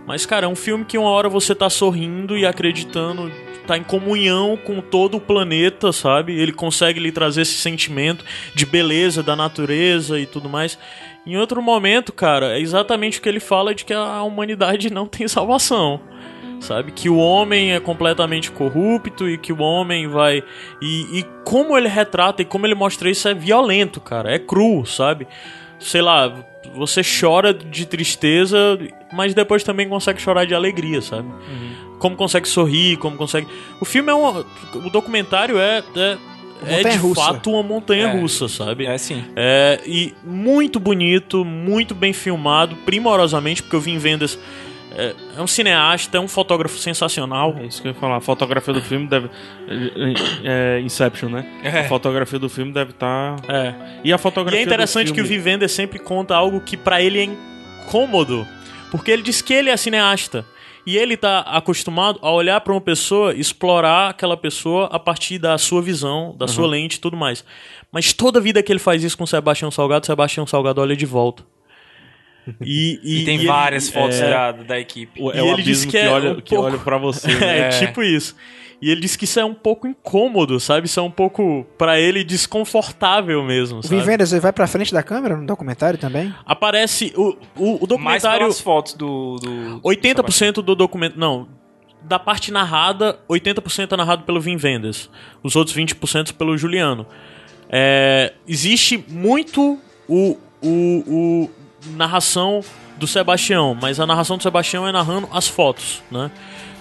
Mas, cara, é um filme que uma hora você tá sorrindo e acreditando, tá em comunhão com todo o planeta, sabe? Ele consegue lhe trazer esse sentimento de beleza da natureza e tudo mais. Em outro momento, cara, é exatamente o que ele fala de que a humanidade não tem salvação. Sabe? Que o homem é completamente corrupto e que o homem vai. E, e como ele retrata e como ele mostra isso é violento, cara. É cru, sabe? Sei lá, você chora de tristeza, mas depois também consegue chorar de alegria, sabe? Como consegue sorrir, como consegue. O filme é um. O documentário é. É, é de Montanha-russa. fato uma montanha É. russa, sabe? É sim. É, e muito bonito, muito bem filmado, primorosamente, porque eu vi em vendas. É, é um cineasta, é um fotógrafo sensacional. É isso que eu ia falar. A fotografia do filme deve. É, Inception, né? É. A fotografia do filme deve estar. É. E a E fotografia é interessante que o. Vivenda sempre conta algo que pra ele é incômodo. Porque ele diz que ele é cineasta. E ele tá acostumado a olhar pra uma pessoa, explorar aquela pessoa a partir da sua visão, da sua lente e tudo mais. Mas toda vida que ele faz isso com Sebastião Salgado, Sebastião Salgado olha de volta. E, E, tem e ele- várias fotos é, da, da equipe. O- É E o ele disse que que, é olha, um que pouco- olha pra você. né? É, É. tipo isso. E ele disse que isso é um pouco incômodo, sabe? Isso é um pouco, pra ele, desconfortável mesmo, O sabe? Vivendas, ele vai pra frente da câmera no documentário também? Aparece o, o, o Mais documentário. pelas fotos do. do 80% do documento. Não. Da parte narrada, 80% é narrado pelo Vin Vendas. Os outros 20% pelo Juliano. É, existe muito o, o, o narração do Sebastião, mas a narração do Sebastião é narrando as fotos, né?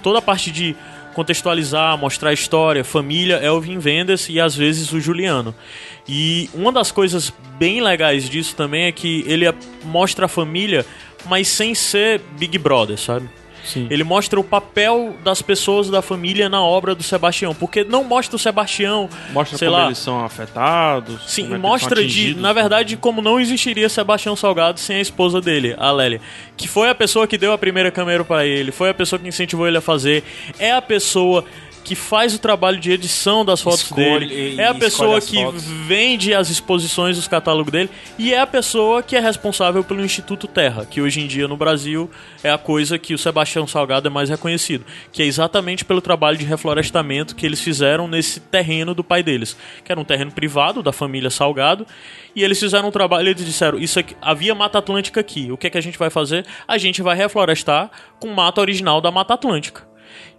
Toda a parte de contextualizar, mostrar a história, família, é o Vin Vendas e às vezes o Juliano. E uma das coisas bem legais disso também é que ele a- mostra a família, mas sem ser Big Brother, sabe? Sim. Ele mostra o papel das pessoas da família na obra do Sebastião, porque não mostra o Sebastião, Mostra sei como lá, eles são afetados. Sim, é mostra de, na verdade, como não existiria Sebastião Salgado sem a esposa dele, a Lélia. Que foi a pessoa que deu a primeira câmera pra ele, foi a pessoa que incentivou ele a fazer, é a pessoa que faz o trabalho de edição das fotos Escolhe- dele, é a pessoa que fotos. vende as exposições, os catálogos dele, e é a pessoa que é responsável pelo Instituto Terra, que hoje em dia no Brasil é a coisa que o Sebastião Salgado é mais reconhecido, que é exatamente pelo trabalho de reflorestamento que eles fizeram nesse terreno do pai deles, que era um terreno privado da família Salgado, e eles fizeram um trabalho, eles disseram, isso aqui, havia Mata Atlântica aqui, o que é que a gente vai fazer? A gente vai reflorestar com mata original da Mata Atlântica.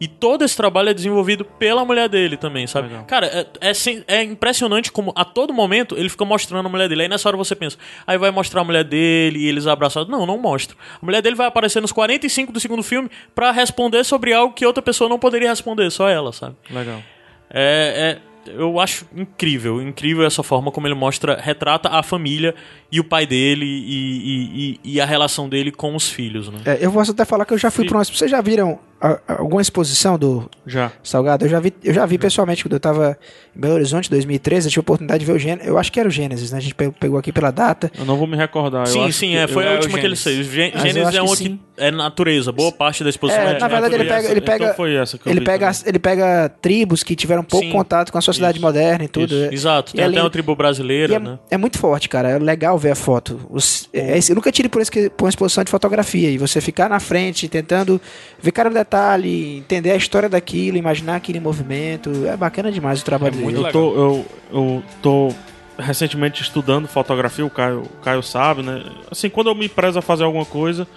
E todo esse trabalho é desenvolvido pela mulher dele também, sabe? Legal. Cara, é, é, é impressionante como a todo momento ele fica mostrando a mulher dele. Aí nessa hora você pensa, aí vai mostrar a mulher dele e eles abraçados. Não, não mostra. A mulher dele vai aparecer nos 45 do segundo filme pra responder sobre algo que outra pessoa não poderia responder, só ela, sabe? Legal. É, é- eu acho incrível, incrível essa forma como ele mostra, retrata a família e o pai dele e, e- e- e a relação dele com os filhos, né? É, eu posso até falar que eu já fui pra uma. Vocês já viram a- a- alguma exposição do Já. Salgado? Eu já vi, eu já vi pessoalmente quando eu tava em Belo Horizonte, 2013. Eu tive a oportunidade de ver o Gênesis. Eu acho que era o Gênesis, né? A gente pe- pegou aqui pela data. Eu não vou me recordar. eu Sim, acho sim, que é, foi eu- a é última que ele fez. Gênesis é que uma sim. que é natureza, boa parte da exposição É, é, na verdade, ele pega, ele pega, Então foi essa que eu ele vi pega, também. ele pega tribos que tiveram pouco Sim. contato com a sociedade Isso. moderna e tudo. Isso. É- Exato, e tem é até uma tribo brasileira, E é, né? é muito forte, cara. É legal ver a foto. Os- é- é- eu nunca tirei por, esse, que- por uma exposição de fotografia. E você ficar na frente, tentando ver cada detalhe, entender a história daquilo, imaginar aquele movimento. É bacana demais o trabalho dele. muito Eu tô, eu, eu tô recentemente estudando fotografia, o Caio, o Caio sabe, né? Assim, quando eu me prezo a fazer alguma coisa,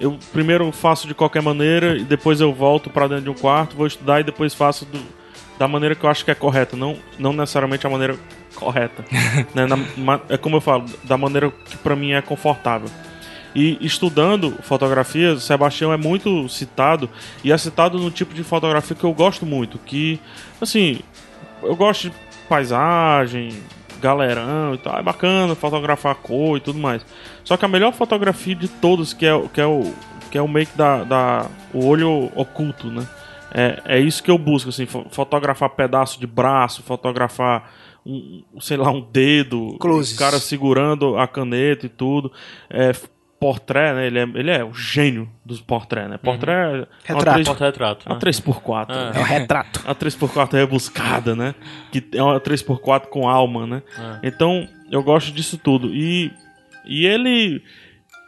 eu primeiro faço de qualquer maneira e depois eu volto pra dentro de um quarto, vou estudar e depois faço do- da maneira que eu acho que é correta, não, não necessariamente a maneira correta. né? Na- é como eu falo, da maneira que pra mim é confortável. E estudando fotografia, Sebastião é muito citado e é citado no tipo de fotografia que eu gosto muito, que assim, eu gosto de paisagem, galerão e tal, é bacana fotografar cor e tudo mais. Só que a melhor fotografia de todos, que é, que é o que é o make da, da o olho oculto, né? É, é isso que eu busco, assim, fo- fotografar pedaço de braço, fotografar um, sei lá, um dedo, Closes. o cara segurando a caneta e tudo. É, portré, né? Ele é, ele é o gênio dos portré, né? Portré é uma Retrato. três- Porta-retrato. uma né? 3x4. Ah. É o retrato. A 3x4 é rebuscada, né? Que é uma 3x4 com alma, né? Então, eu gosto disso tudo. E, e ele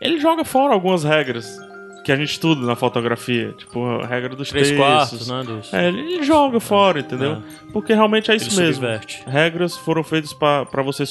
ele joga fora algumas regras que a gente estuda na fotografia, tipo a regra dos Três terços. quartos, né? Dos... É, ele joga fora, entendeu? Porque realmente é isso Ele mesmo. subverte. Regras foram feitas pra pra você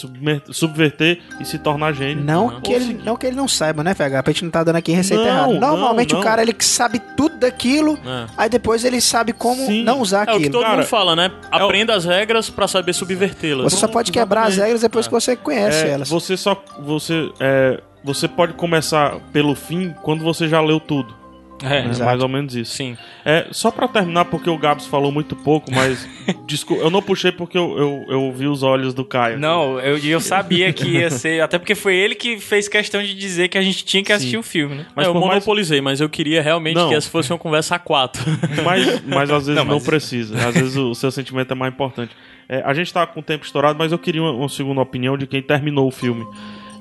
subverter e se tornar gênio. Não que, ele, não que ele não saiba, né, FH? Pra gente não tá dando aqui receita Não, errada. não, Normalmente não. o cara ele que sabe tudo daquilo, É. aí depois ele sabe como Sim. não usar É o que aquilo. todo Cara, mundo fala, né? Aprenda as regras pra saber subvertê-las. Você só pode quebrar as regras depois que você conhece É, elas. Você só. Você, é, você pode começar pelo fim quando você já leu tudo. É, É Exato. mais ou menos isso. sim. É, só pra terminar, porque o Gabs falou muito pouco, mas. desculpa, eu não puxei porque eu, eu, eu vi os olhos do Caio. Não, eu, eu sabia que ia ser. Até porque foi ele que fez questão de dizer que a gente tinha que assistir Sim. o filme, né? Mas É, eu por mais- monopolizei, mas eu queria realmente Não. que essa fosse uma conversa a quatro. Mas, mas às vezes não, Não, mas- precisa. Às vezes o, o seu sentimento é mais importante. É, a gente tá com o tempo estourado, mas eu queria uma, uma segunda opinião de quem terminou o filme.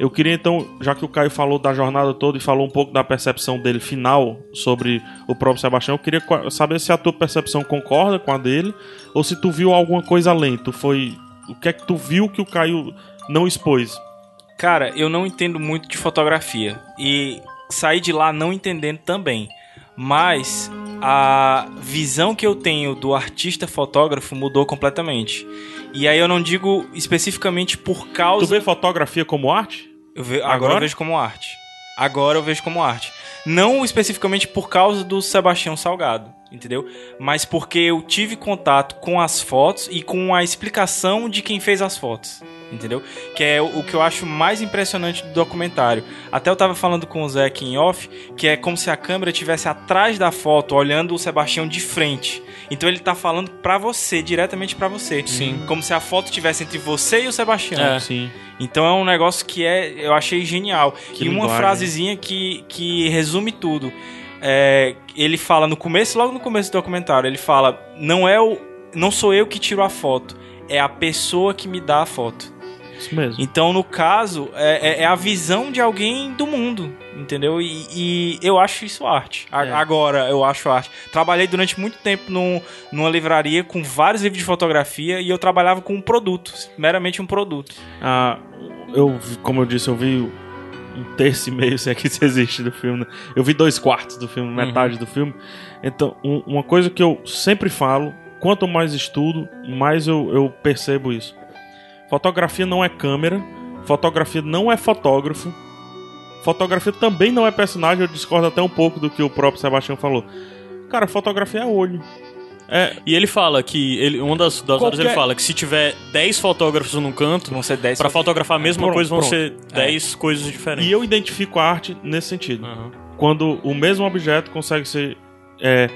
Eu queria então, já que o Caio falou da jornada toda e falou um pouco da percepção dele final sobre o próprio Sebastião, eu queria saber se a tua percepção concorda com a dele ou se tu viu alguma coisa além. Tu foi. O que é que tu viu que o Caio não expôs? Cara, eu não entendo muito de fotografia. E saí de lá não entendendo também. Mas a visão que eu tenho do artista fotógrafo mudou completamente. E aí eu não digo especificamente por Tu causa. vê fotografia como arte? Eu ve- agora? Agora? eu vejo como arte. Agora eu vejo como arte. Não especificamente por causa do Sebastião Salgado, entendeu? Mas porque eu tive contato com as fotos e com a explicação de quem fez as fotos, entendeu? Que é o que eu acho mais impressionante do documentário. Até eu tava falando com o Zé aqui em off, que é como se a câmera estivesse atrás da foto, olhando o Sebastião de frente. Então ele tá falando pra você, diretamente pra você. Sim. Como se a foto estivesse entre você e o Sebastião. É. Sim. Então é um negócio que é, eu achei genial. Que e uma linguagem. frasezinha que, que resume tudo. É, ele fala no começo, logo no começo do documentário, ele fala: não é o, não sou eu que tiro a foto, é a pessoa que me dá a foto. Isso mesmo. Então, no caso, é, é- é a visão de alguém do mundo, entendeu? E, e eu acho isso arte. A- É. Agora, eu acho arte. Trabalhei durante muito tempo num, numa livraria com vários livros de fotografia e eu trabalhava com um produto, meramente um produto. Ah, eu, como eu disse, eu vi um terço e meio, se é que isso existe do filme. né? Eu vi dois quartos do filme, metade do filme. Então, um- uma coisa que eu sempre falo, quanto mais estudo, mais eu, eu percebo isso. Fotografia não é câmera, fotografia não é fotógrafo, fotografia também não é personagem, eu discordo até um pouco do que o próprio Sebastião falou. Cara, fotografia é olho. É, E ele fala que. Ele, uma das, das horas Qualquer- ele fala que se tiver 10 fotógrafos num canto, Vão ser 10 pra fotografar a mesma Pronto, coisa vão pronto. ser 10 coisas diferentes. e eu identifico a arte nesse sentido. Aham. quando o mesmo objeto consegue ser é,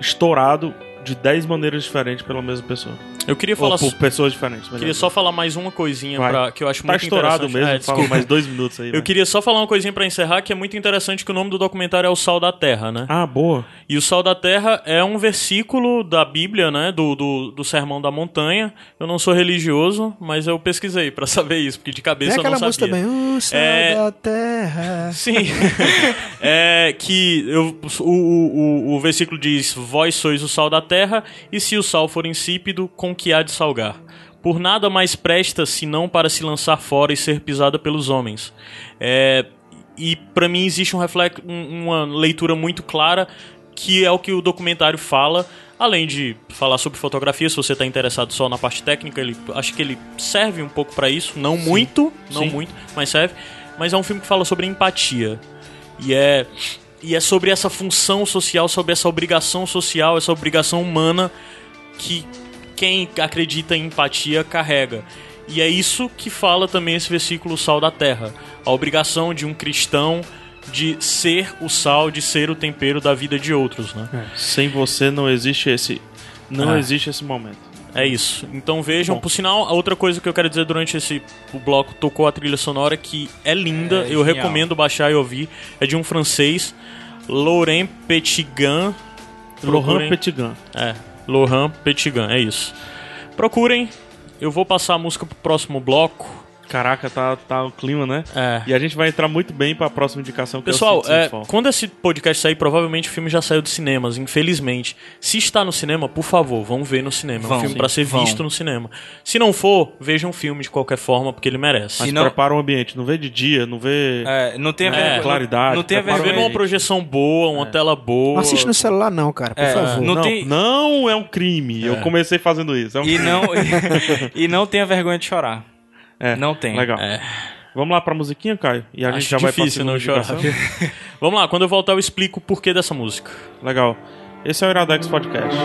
estourado de 10 maneiras diferentes pela mesma pessoa. Eu queria Ou falar. por pessoas diferentes. Queria só falar mais uma coisinha pra, que eu acho Tá muito estourado interessante. mesmo, É, fala mais dois minutos aí. Eu vai. queria só falar uma coisinha pra encerrar, que é muito interessante que o nome do documentário é O Sal da Terra, né? Ah, boa. E o Sal da Terra é um versículo da Bíblia, né? Do, do, do Sermão da Montanha. Eu não sou religioso, mas eu pesquisei pra saber isso, porque de cabeça Tem eu não aquela sabia. música também, o céu É- da terra. Sim. é que eu, o, o, o versículo diz: Vós sois o sal da terra, e se o sal for insípido, com que há de salgar? Por nada mais presta senão para se lançar fora e ser pisada pelos homens. É, e para mim existe um reflexo, um- uma leitura muito clara que é o que o documentário fala. Além de falar sobre fotografia, se você está interessado só na parte técnica, ele, acho que ele serve um pouco para isso. Não muito, não Sim. muito, mas serve. Mas é um filme que fala sobre empatia. E é, e é sobre essa função social, sobre essa obrigação social, essa obrigação humana que quem acredita em empatia carrega. E é isso que fala também esse versículo Sal da Terra. A obrigação de um cristão de ser o sal, de ser o tempero da vida de outros, né? Sem você não existe esse. Não É. existe esse momento. É isso. Então vejam, Bom. por sinal, a outra coisa que eu quero dizer durante esse o bloco tocou a trilha sonora que é linda, É, eu genial. recomendo baixar e ouvir. É de um francês, Laurent Petigan. Lohan Procurem. Petigan. É, Laurent Petigan, é isso. Procurem. Eu vou passar a música pro próximo bloco. Caraca, tá, tá o clima, né? É. E a gente vai entrar muito bem pra próxima indicação que Pessoal, é o Citizen é, Fall. quando esse podcast sair, provavelmente o filme já saiu dos cinemas, infelizmente. Se está no cinema, por favor, vão ver no cinema. é um Vão, filme pra ser vão. visto no cinema. Se não for, vejam um filme de qualquer forma, porque ele merece. Mas Se não- prepara o ambiente, não vê de dia, não vê. É, não tem a É, vergonha. claridade, Não tem a prepara vergonha. numa projeção boa, uma tela boa. Não assiste no celular, não, cara, por É, favor. não não, tem- não é um crime. Eu comecei fazendo isso. É um E crime. não, e não tenha vergonha de chorar. É, não tem. Legal. É. Vamos lá pra musiquinha, Caio? E a gente Acho já vai pra difícil não chorar. Vamos lá, quando eu voltar eu explico o porquê dessa música. Legal. Esse é o Iradex Podcast.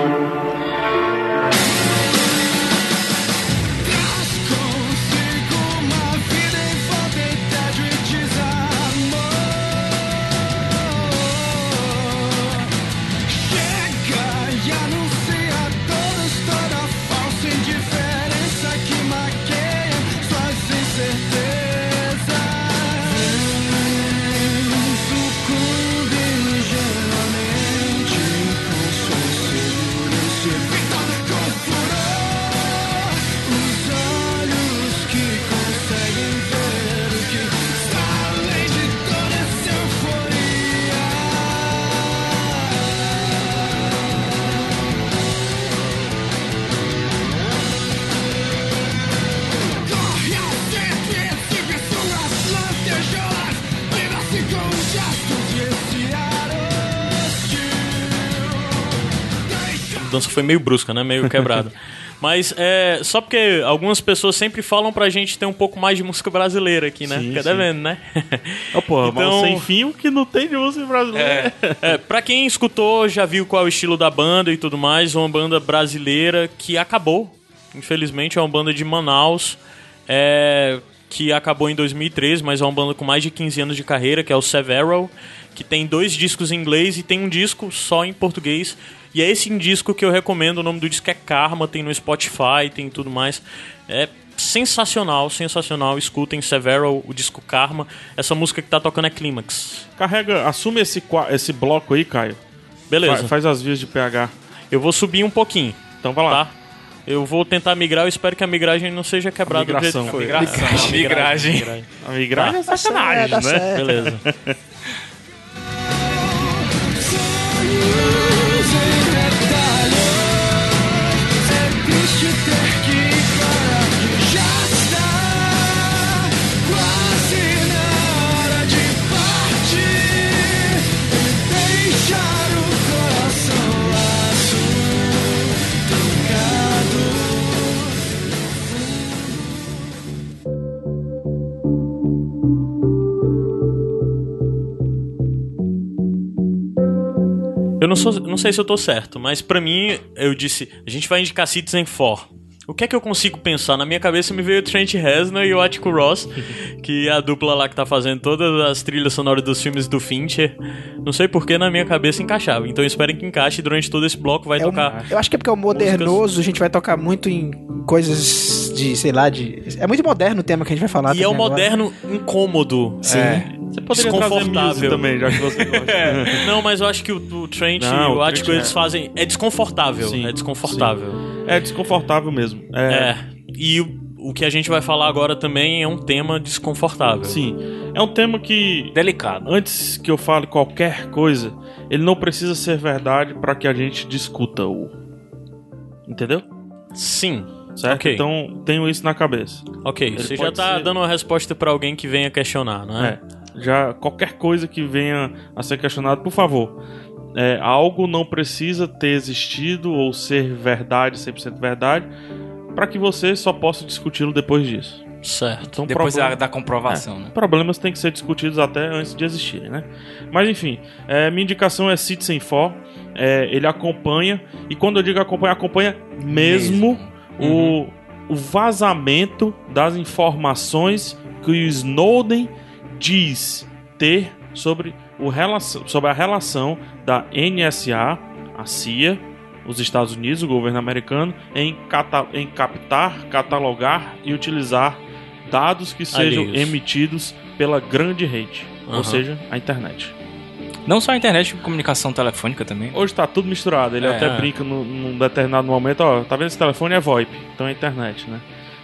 Foi meio brusca, né? Meio quebrada. Mas é só porque algumas pessoas sempre falam pra gente ter um pouco mais de música brasileira aqui, né? Sim, Fica devendo, né? Ô, pô, Então- mas sem fim o que não tem de música brasileira. É, pra quem escutou, já viu qual é o estilo da banda e tudo mais. Uma banda brasileira que acabou. Infelizmente, é uma banda de Manaus. é, que acabou em 2003, mas é uma banda com mais de 15 anos de carreira, que é o Severo. Que tem dois discos em inglês e tem um disco só em português. E é esse disco que eu recomendo. O nome do disco é Karma, tem no Spotify, tem tudo mais. É sensacional, sensacional. Escutem Severo, o disco Karma. Essa música que tá tocando é Clímax. Carrega, assume esse, esse bloco aí, Caio. Beleza. Fa- faz as vias de PH. Eu vou subir um pouquinho, Então vai lá. tá? Eu vou tentar migrar, eu espero que a migragem não seja quebrada do jeito que foi. Migração. Ah, Migragem. migragem. A migragem é Tá sacanagem, certo, tá né? certo. Beleza. Eu não, sou, não sei se eu tô certo, mas pra mim, eu disse, a gente vai indicar Citizen 4. O que é que eu consigo pensar? Na minha cabeça me veio o Trent Reznor e o Attico Ross, que é a dupla lá que tá fazendo todas as trilhas sonoras dos filmes do Fincher. Não sei porque na minha cabeça encaixava. Então esperem que encaixe durante todo esse bloco vai É um- tocar. eu acho que é porque é o modernoso, a gente vai tocar muito em coisas de, sei lá, de. É muito moderno o tema que a gente vai falar. E é o agora. moderno incômodo. Sim. Você poderia Desconfortável. Também, já que você gosta. É, não, mas eu acho que o, o Trent Não, e o o Attico Trent eles é- fazem. É desconfortável. Sim, é desconfortável. É desconfortável mesmo. É, É. E o, o que a gente vai falar agora também é um tema desconfortável. Sim. É um tema que, Delicado. antes que eu fale qualquer coisa, ele não precisa ser verdade pra que a gente discuta-o. Entendeu? Sim. Certo? Ok. Então, tenho isso na cabeça. Ok, Ele você já pode tá ser- dando uma resposta pra alguém que venha questionar, não é? É. Já qualquer coisa que venha a ser questionado, por favor. É, algo não precisa ter existido ou ser verdade, 100% verdade, para que você só possa discuti-lo depois disso. Certo. Então, Depois problema- da, comprovação, né? Problemas têm que ser discutidos até antes de existirem, né? Mas enfim, é, minha indicação é Citizen 4. É, ele acompanha, e quando eu digo acompanha, acompanha mesmo, o, o vazamento das informações que o Snowden diz ter sobre, o relação, sobre a relação da NSA, a CIA, os Estados Unidos, o governo americano, em, cata- em captar, catalogar e utilizar dados que sejam Alheios. emitidos pela grande rede, ou Aham. seja, a internet. Não só a internet, comunicação telefônica também. Hoje tá tudo misturado. Ele É. até brinca num, num determinado momento, ó, tá vendo esse telefone é VoIP, então é internet, né?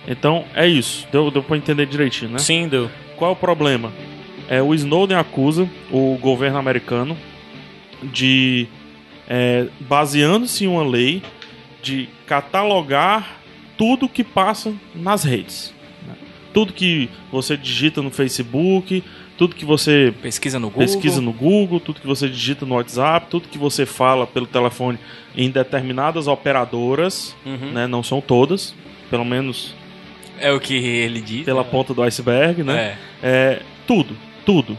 Então é isso. Deu, deu pra entender direitinho, né? Sim, deu. Qual é o problema? É, o Snowden acusa o governo americano de, é, baseando-se em uma lei, de catalogar tudo que passa nas redes. né? Tudo que você digita no Facebook, tudo que você Pesquisa no Google. pesquisa no Google, tudo que você digita no WhatsApp, tudo que você fala pelo telefone em determinadas operadoras, Uhum. né? Não são todas, pelo menos É o que ele diz. pela ponta do iceberg, né? É. É, tudo, tudo.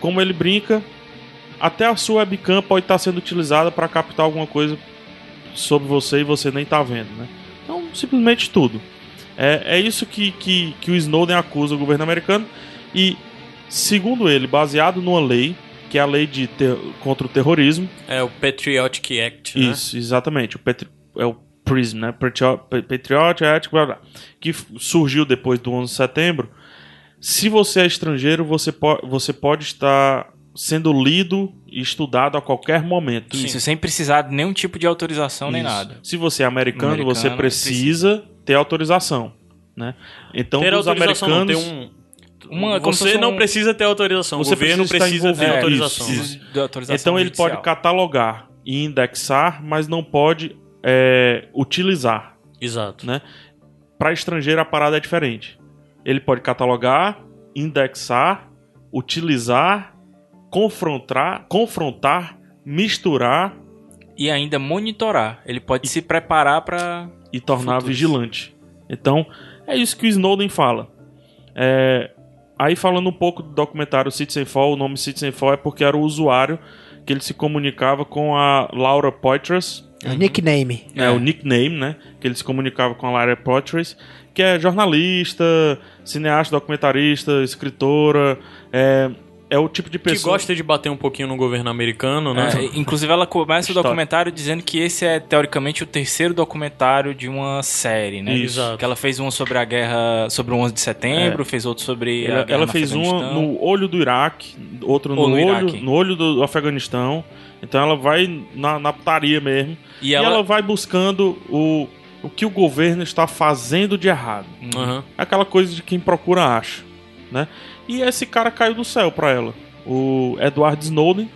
Como ele brinca, até a sua webcam pode estar sendo utilizada para captar alguma coisa sobre você e você nem está vendo, né? Então, simplesmente tudo. É, é isso que, que, que o Snowden acusa o governo americano e, segundo ele, baseado numa lei, que é a lei de ter- contra o terrorismo, É o Patriotic Act, né? isso, exatamente. O Petri- é o PRISM, né? Patrio- Pa- Patriot Act, blá, blá, que surgiu depois do 11 de setembro. Se você é estrangeiro, você, po você pode estar sendo lido e estudado a qualquer momento. Isso, sem precisar de nenhum tipo de autorização nem Isso. nada. Se você é americano, Americano, você precisa ter autorização, né? Então, ter os americanos... ter um... Uma- você não um- precisa ter autorização. Você o governo precisa precisa ter envolvido. autorização. Isso, isso. de autorização Então ele judicial. pode catalogar e indexar, mas não pode é, utilizar. Exato. né? Para estrangeiro a parada é diferente. Ele pode catalogar, indexar, utilizar, confrontar, confrontar, misturar E ainda monitorar. Ele pode se preparar pra. e tornar Futuros. vigilante. Então, é isso que o Snowden fala. É, aí falando um pouco do documentário Citizenfall, o nome Citizenfall é porque era o usuário que ele se comunicava com a Laura Poitras, É o nickname. é, o nickname, né? Que ele se comunicava com a Lara Poitras, que é jornalista, cineasta, documentarista, escritora. É, é o tipo de Que pessoa. gosta de bater um pouquinho no governo americano, né? É, inclusive, ela começa o documentário dizendo que esse é, teoricamente, o terceiro documentário de uma série, né? Isso. Exato. Que ela fez um sobre a guerra, sobre o 11 de setembro, fez outro sobre a Ela, guerra ela fez Afeganistão. no olho do Iraque, outro no, no olho, Iraque. no olho do Afeganistão. Então ela vai na, na putaria mesmo. E E ela... ela, vai buscando o, o que o governo está fazendo de errado. Aham. Aquela coisa de quem procura acha, né? E esse cara caiu do céu pra ela. O Edward Snowden,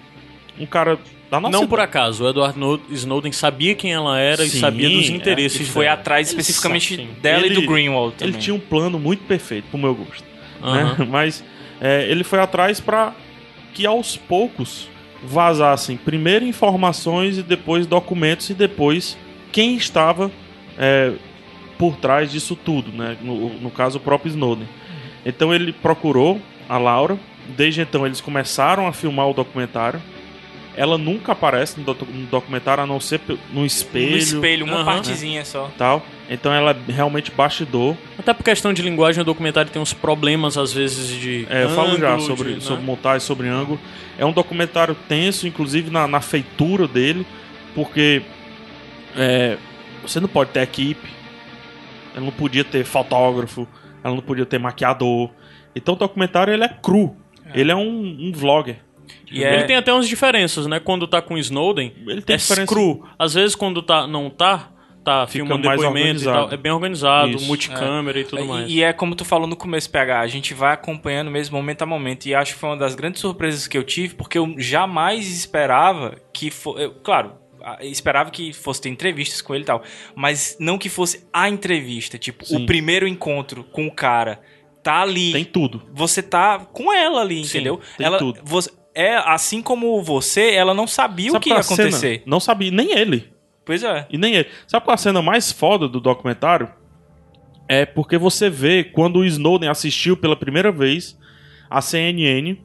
um cara da nossa Não por acaso, o Edward No- Snowden sabia quem ela era e Sim, sabia dos é, interesses E foi atrás especificamente Sim. dela e Ele- do Greenwald também. Ele tinha um plano muito perfeito, pro meu gosto. Né? Mas é, ele foi atrás pra que aos poucos vazassem primeiro informações e depois documentos e depois quem estava é, por trás disso tudo, né? No, no caso, o próprio Snowden. Então ele procurou a Laura. Desde então eles começaram a filmar o documentário. Ela nunca aparece no, docu- no documentário a não ser no espelho, No espelho, uma Aham. partezinha só. tal. Então ela é realmente bastidor. Até por questão de linguagem, o documentário tem uns problemas, às vezes, de. É, eu falo já sobre, de, né? sobre montagem, sobre ângulo. É um documentário tenso, inclusive na, na feitura dele, porque é, você não pode ter equipe, ela não podia ter fotógrafo, ela não podia ter maquiador. Então o documentário ele é cru, ele é um, um vlogger. E Ele é... tem até umas diferenças, né? Quando tá com o Snowden, Ele tem é diferença- cru. Às vezes, quando tá, não tá, tá filmando mais depoimento e tal. organizado. É bem organizado, Isso. multicâmera e tudo mais. E, e é como tu falou no começo, PH, a gente vai acompanhando mesmo momento a momento. E acho que foi uma das grandes surpresas que eu tive, porque eu jamais esperava que fosse. Claro, esperava que fosse ter entrevistas com ele e tal. Mas não que fosse a entrevista. Tipo, Sim. o primeiro encontro com o cara. Tá ali. Tem tudo. Você tá com ela ali, Sim, entendeu? tem ela, tudo. Você, é assim como você, ela não sabia o Sabe que qual ia cena? acontecer. Não sabia, nem ele. Pois é. E nem ele. Sabe qual a cena mais foda do documentário? É porque você vê quando o Snowden assistiu pela primeira vez a CNN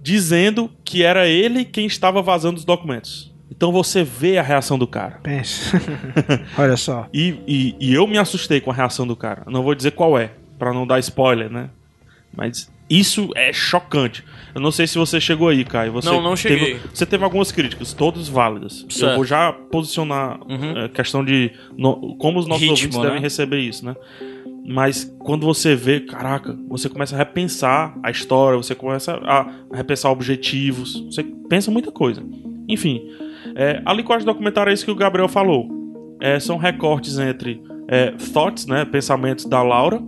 dizendo que era ele quem estava vazando os documentos. Então você vê a reação do cara. Pensa. Olha só. E, e, e eu me assustei com a reação do cara. Não vou dizer qual é, pra não dar spoiler, né? Mas Isso é chocante. Eu não sei se você chegou aí, Caio. Você Não, não cheguei. Teve, você teve algumas críticas, todas válidas. Eu Certo. vou já posicionar a questão de no- como os nossos Ritmo, ouvintes né? devem receber isso, né? Mas quando você vê, caraca, você começa a repensar a história, você começa a repensar objetivos, você pensa muita coisa. Enfim, é, a linguagem do documentário é isso que o Gabriel falou. É, são recortes entre é, thoughts, né, pensamentos da Laura.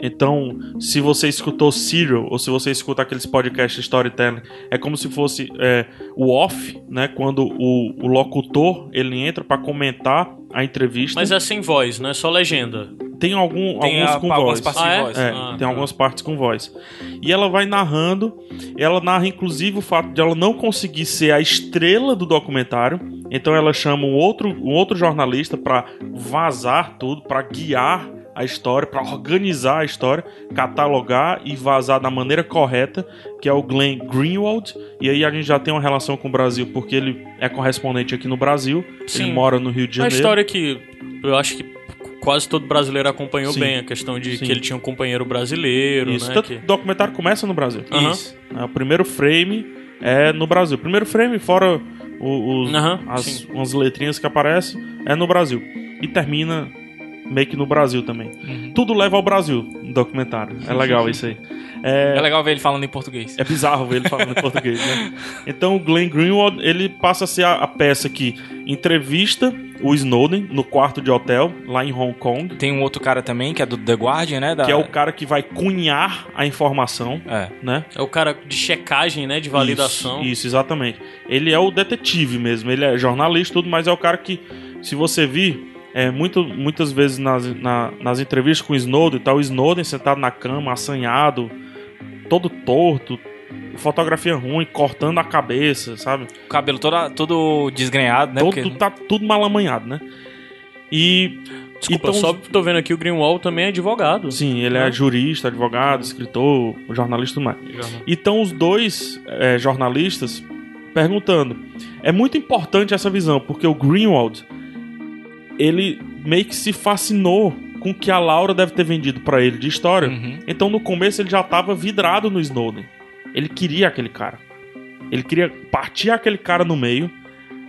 Então, se você escutou Serial ou se você escuta aqueles podcasts storytelling, é como se fosse é, o off, né, quando o, o locutor ele entra para comentar a entrevista. Mas é sem voz, não é só legenda. Tem algum, Tem alguns a- com algumas voz. partes Ah, é? de voz. É, Ah, tem tá. algumas partes com voz. E ela vai narrando, ela narra inclusive o fato de ela não conseguir ser a estrela do documentário, então ela chama um outro, um outro jornalista pra vazar tudo, pra guiar a história, pra organizar a história, catalogar e vazar da maneira correta, que é o Glenn Greenwald. E aí a gente já tem uma relação com o Brasil, porque ele é correspondente aqui no Brasil, Sim. ele mora no Rio de A Janeiro. história que eu acho que quase todo brasileiro acompanhou Sim. bem, a questão de Sim. que ele tinha um companheiro brasileiro, Isso, né? tanto que- o documentário começa no Brasil. Aham. Isso. É, o primeiro frame é no Brasil. O primeiro frame, fora o- os, Aham, as umas letrinhas que aparecem, é no Brasil. E termina meio que no Brasil também. Uhum. Tudo leva ao Brasil no documentário. É legal isso aí. É legal ver ele falando em português. É bizarro ver ele falando em português, né? Então o Glenn Greenwald, ele passa a ser a, a peça que entrevista o Snowden no quarto de hotel, lá em Hong Kong. Tem um outro cara também, que é do The Guardian, né? da- Que é o cara que vai cunhar a informação, É. né? É o cara de checagem, né? De validação. Isso, isso, exatamente. Ele é o detetive mesmo, ele é jornalista e tudo, mas é o cara que, se você vir, é, muito, muitas vezes nas, na- nas entrevistas com o Snowden, tá o Snowden sentado na cama, assanhado, todo torto, fotografia ruim, cortando a cabeça, sabe? O cabelo todo, todo desgrenhado, né? todo, Porque- Tá tudo mal amanhado, né? E. Desculpa, então, só tô vendo aqui o Greenwald também é advogado. Sim, ele é jurista, advogado, escritor, jornalista e tudo mais. E estão os dois é, jornalistas perguntando. É muito importante essa visão, porque o Greenwald, ele meio que se fascinou com o que a Laura deve ter vendido pra ele de história. Uhum. Então no começo ele já tava vidrado no Snowden. Ele queria aquele cara. Ele queria partir aquele cara no meio,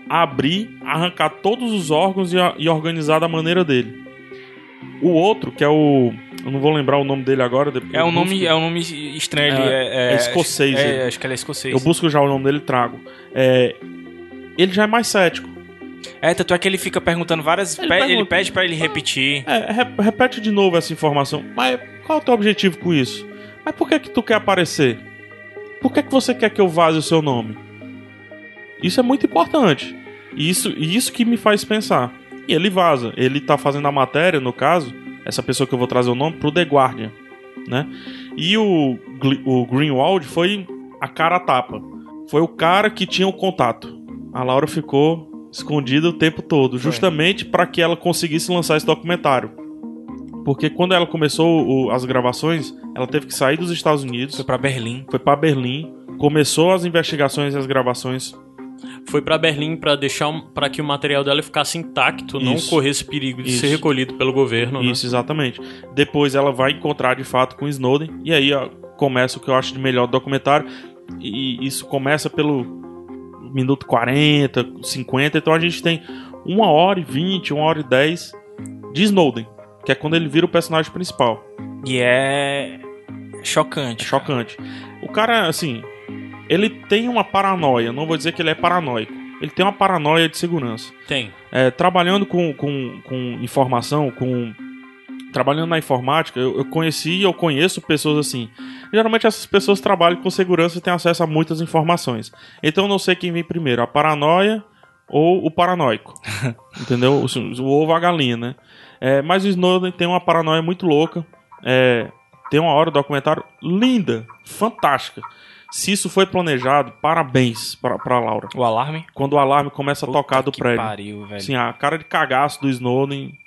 abrir, arrancar todos os órgãos e, e organizar da maneira dele. O outro, que é o. Eu não vou lembrar o nome dele agora. depois É um nome, é um nome estranho. ele É, é, é escocês, É, acho que ele é escocês. Eu busco já o nome dele e trago. É, ele já é mais cético. É, tanto é que ele fica perguntando várias. Ele pe- Ele, pergunta. pede pra ele repetir. É, re- repete de novo essa informação. Mas qual é o teu objetivo com isso? Mas por que que tu quer aparecer? Por que que você quer que eu vaze o seu nome? Isso é muito importante. E Isso, isso que me faz pensar. E ele vaza. Ele tá fazendo a matéria, no caso, essa pessoa que eu vou trazer o nome, pro The Guardian, né? E o, o Greenwald foi a cara tapa. Foi o cara que tinha o contato. A Laura ficou escondida o tempo todo, justamente para que ela conseguisse lançar esse documentário. Porque quando ela começou o- as gravações, ela teve que sair dos Estados Unidos, Foi pra Berlim. foi para Berlim, começou as investigações e as gravações. Foi pra Berlim pra deixar para que o material dela ficasse intacto, não Isso. corresse perigo de Isso. ser recolhido pelo governo, né? Isso, exatamente. Depois ela vai encontrar de fato com Snowden, e aí ó, começa o que eu acho de melhor do documentário. E isso começa pelo minuto 40, 50, então a gente tem uma hora e 20, uma hora e 10 de Snowden, que é quando ele vira o personagem principal. E é. É chocante. chocante. O cara, assim, ele tem uma paranoia, não vou dizer que ele é paranoico. Ele tem uma paranoia de segurança. Tem. É, trabalhando com, com, com informação, com. Trabalhando na informática, eu, eu conheci e eu conheço pessoas assim. Geralmente essas pessoas trabalham com segurança e têm acesso a muitas informações. Então eu não sei quem vem primeiro, a paranoia ou o paranoico. Entendeu? O, o ovo a galinha, né? É, mas o Snowden tem uma paranoia muito louca. É, tem uma hora do documentário linda, fantástica. Se isso foi planejado, parabéns pra, pra Laura. O alarme. Quando o alarme começa a tocar do que prédio. pariu, velho. Assim, a cara de cagaço do Snowden.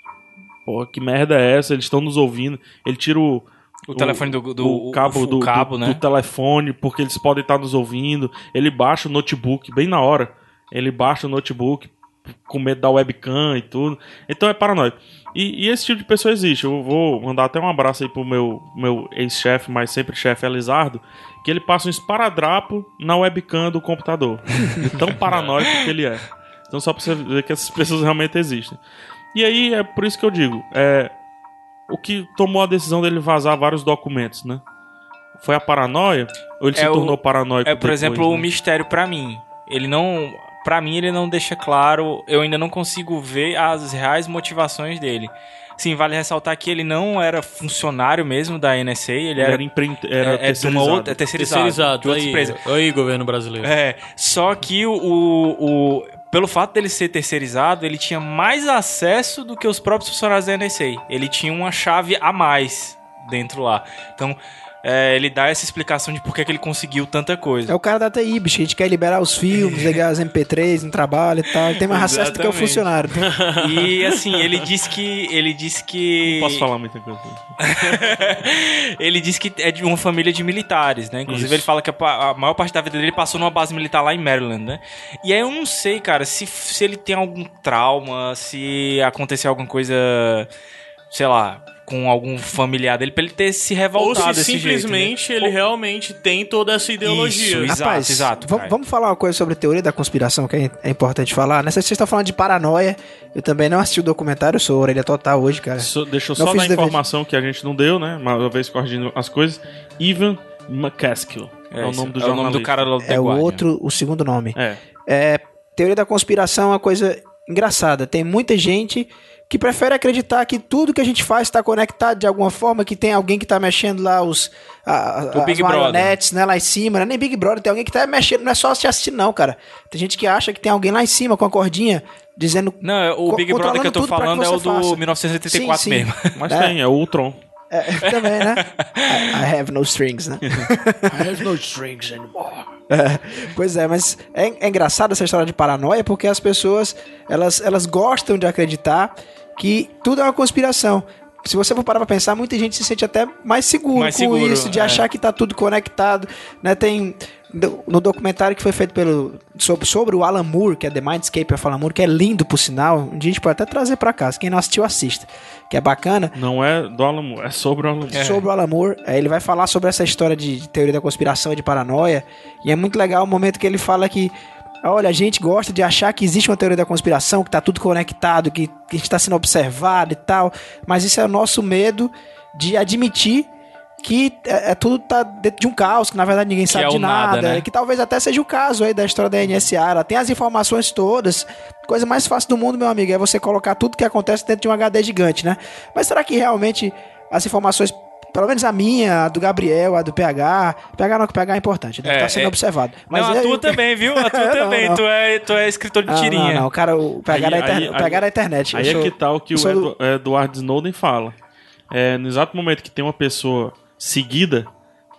Porra, que merda é essa? Eles estão nos ouvindo. Ele tira o. O telefone do- do- o cabo, do, cabo, do- né? do telefone, porque eles podem estar nos ouvindo. Ele baixa o notebook bem na hora. Ele baixa o notebook, com medo da webcam e tudo. Então é paranoico. E, e esse tipo de pessoa existe. Eu vou mandar até um abraço aí pro meu, meu ex-chefe, mas sempre chefe Elizardo, que ele passa um esparadrapo na webcam do computador. Tão paranoico que ele é. Então só pra você ver que essas pessoas realmente existem. E aí é por isso que eu digo, é o que tomou a decisão dele vazar vários documentos, né? Foi a paranoia? Ou ele É se o- tornou paranoico? É, por depois, exemplo, o né? mistério pra mim. Ele não. Pra mim, ele não deixa claro. Eu ainda não consigo ver as reais motivações dele. Sim, vale ressaltar que ele não era funcionário mesmo da NSA, ele Ele era. era, empre... era é, é de uma terceirizado. outra. É terceirizado. Terceirizado. de outra Aí, empresa. aí, governo brasileiro. É, só que o, o, o- Pelo fato dele ser terceirizado, ele tinha mais acesso do que os próprios funcionários da NSA. Ele tinha uma chave a mais dentro lá. Então, é, ele dá essa explicação de por que, que ele conseguiu tanta coisa. É o cara da TI, bicho. A gente quer liberar os filmes, ligar as MP3 no trabalho e tal. Ele tem mais acesso do que o funcionário. E assim, ele disse que. Ele disse que. Não posso falar muita coisa. ele disse que é de uma família de militares, né? Inclusive, Isso. ele fala que a, a maior parte da vida dele passou numa base militar lá em Maryland, né? E aí eu não sei, cara, se, se ele tem algum trauma, se aconteceu alguma coisa, sei lá, com algum familiar dele, pra ele ter se Ou revoltado se desse simplesmente jeito, né? ele realmente tem toda essa ideologia. Isso, Exato, Rapaz, exato, vamos falar uma coisa sobre teoria da conspiração que é, é importante falar. Nessa vocês estão falando de paranoia. Eu também não assisti o documentário, eu sou orelha total hoje, cara. So- deixa eu Não só dar a informação que a gente não deu, né? Uma vez corrigindo as coisas. Ivan McCaskill. É, o isso, nome do é o nome do cara do É o outro, o segundo nome. É. É, teoria da conspiração é uma coisa engraçada. Tem muita gente que prefere acreditar que tudo que a gente faz está conectado de alguma forma, que tem alguém que tá mexendo lá os a, O as Big marionetes, né, lá em cima, não é nem Big Brother, tem alguém que tá mexendo, não é só se assistir não, cara. Tem gente que acha que tem alguém lá em cima com a cordinha dizendo Não, é- o Big Brother que eu tô falando é o do faça. 1984 Sim, sim. mesmo. Mas É. tem, é o Ultron. É, também, né? I, I have no strings, né? I have no strings anymore. pois é, mas é, é engraçado essa história de paranoia porque as pessoas elas, elas gostam de acreditar que tudo é uma conspiração. Se você for parar pra pensar, muita gente se sente até mais seguro Mais com seguro, isso, de é. achar que tá tudo conectado, né? Tem no documentário que foi feito pelo sobre, sobre o Alan Moore, que é The Mindscape of Alan Moore, que é lindo por sinal. A gente pode até trazer pra casa. Quem não assistiu, assista. Que é bacana Não é do Alan Moore, é sobre o Alan Moore. sobre o Alan Moore. Aí ele vai falar sobre essa história de, de teoria da conspiração e de paranoia. E é muito legal o momento que ele fala que, olha, a gente gosta de achar que existe uma teoria da conspiração, que tá tudo conectado, que, que a gente tá sendo observado e tal. Mas isso é o nosso medo de admitir que é, é tudo tá dentro de um caos, que na verdade ninguém sabe é de nada, nada, né? que talvez até seja o caso aí da história da NSA. Ela tem as informações todas. Coisa mais fácil do mundo, meu amigo, é você colocar tudo que acontece dentro de um HD gigante, né? Mas será que realmente as informações, pelo menos a minha, a do Gabriel, a do PH, PH não, que PH é importante, deve É, estar sendo é. observado. Mas não, a eu- tua também, viu? A tua Não, também. não. Tu, é, tu é escritor de Ah, tirinha. Não, não, o cara, o PH, Aí- da, internet, aí- o PH da internet. Aí eu é sou- que tá o que eu o Edward Snowden fala. É, no exato momento que tem uma pessoa seguida,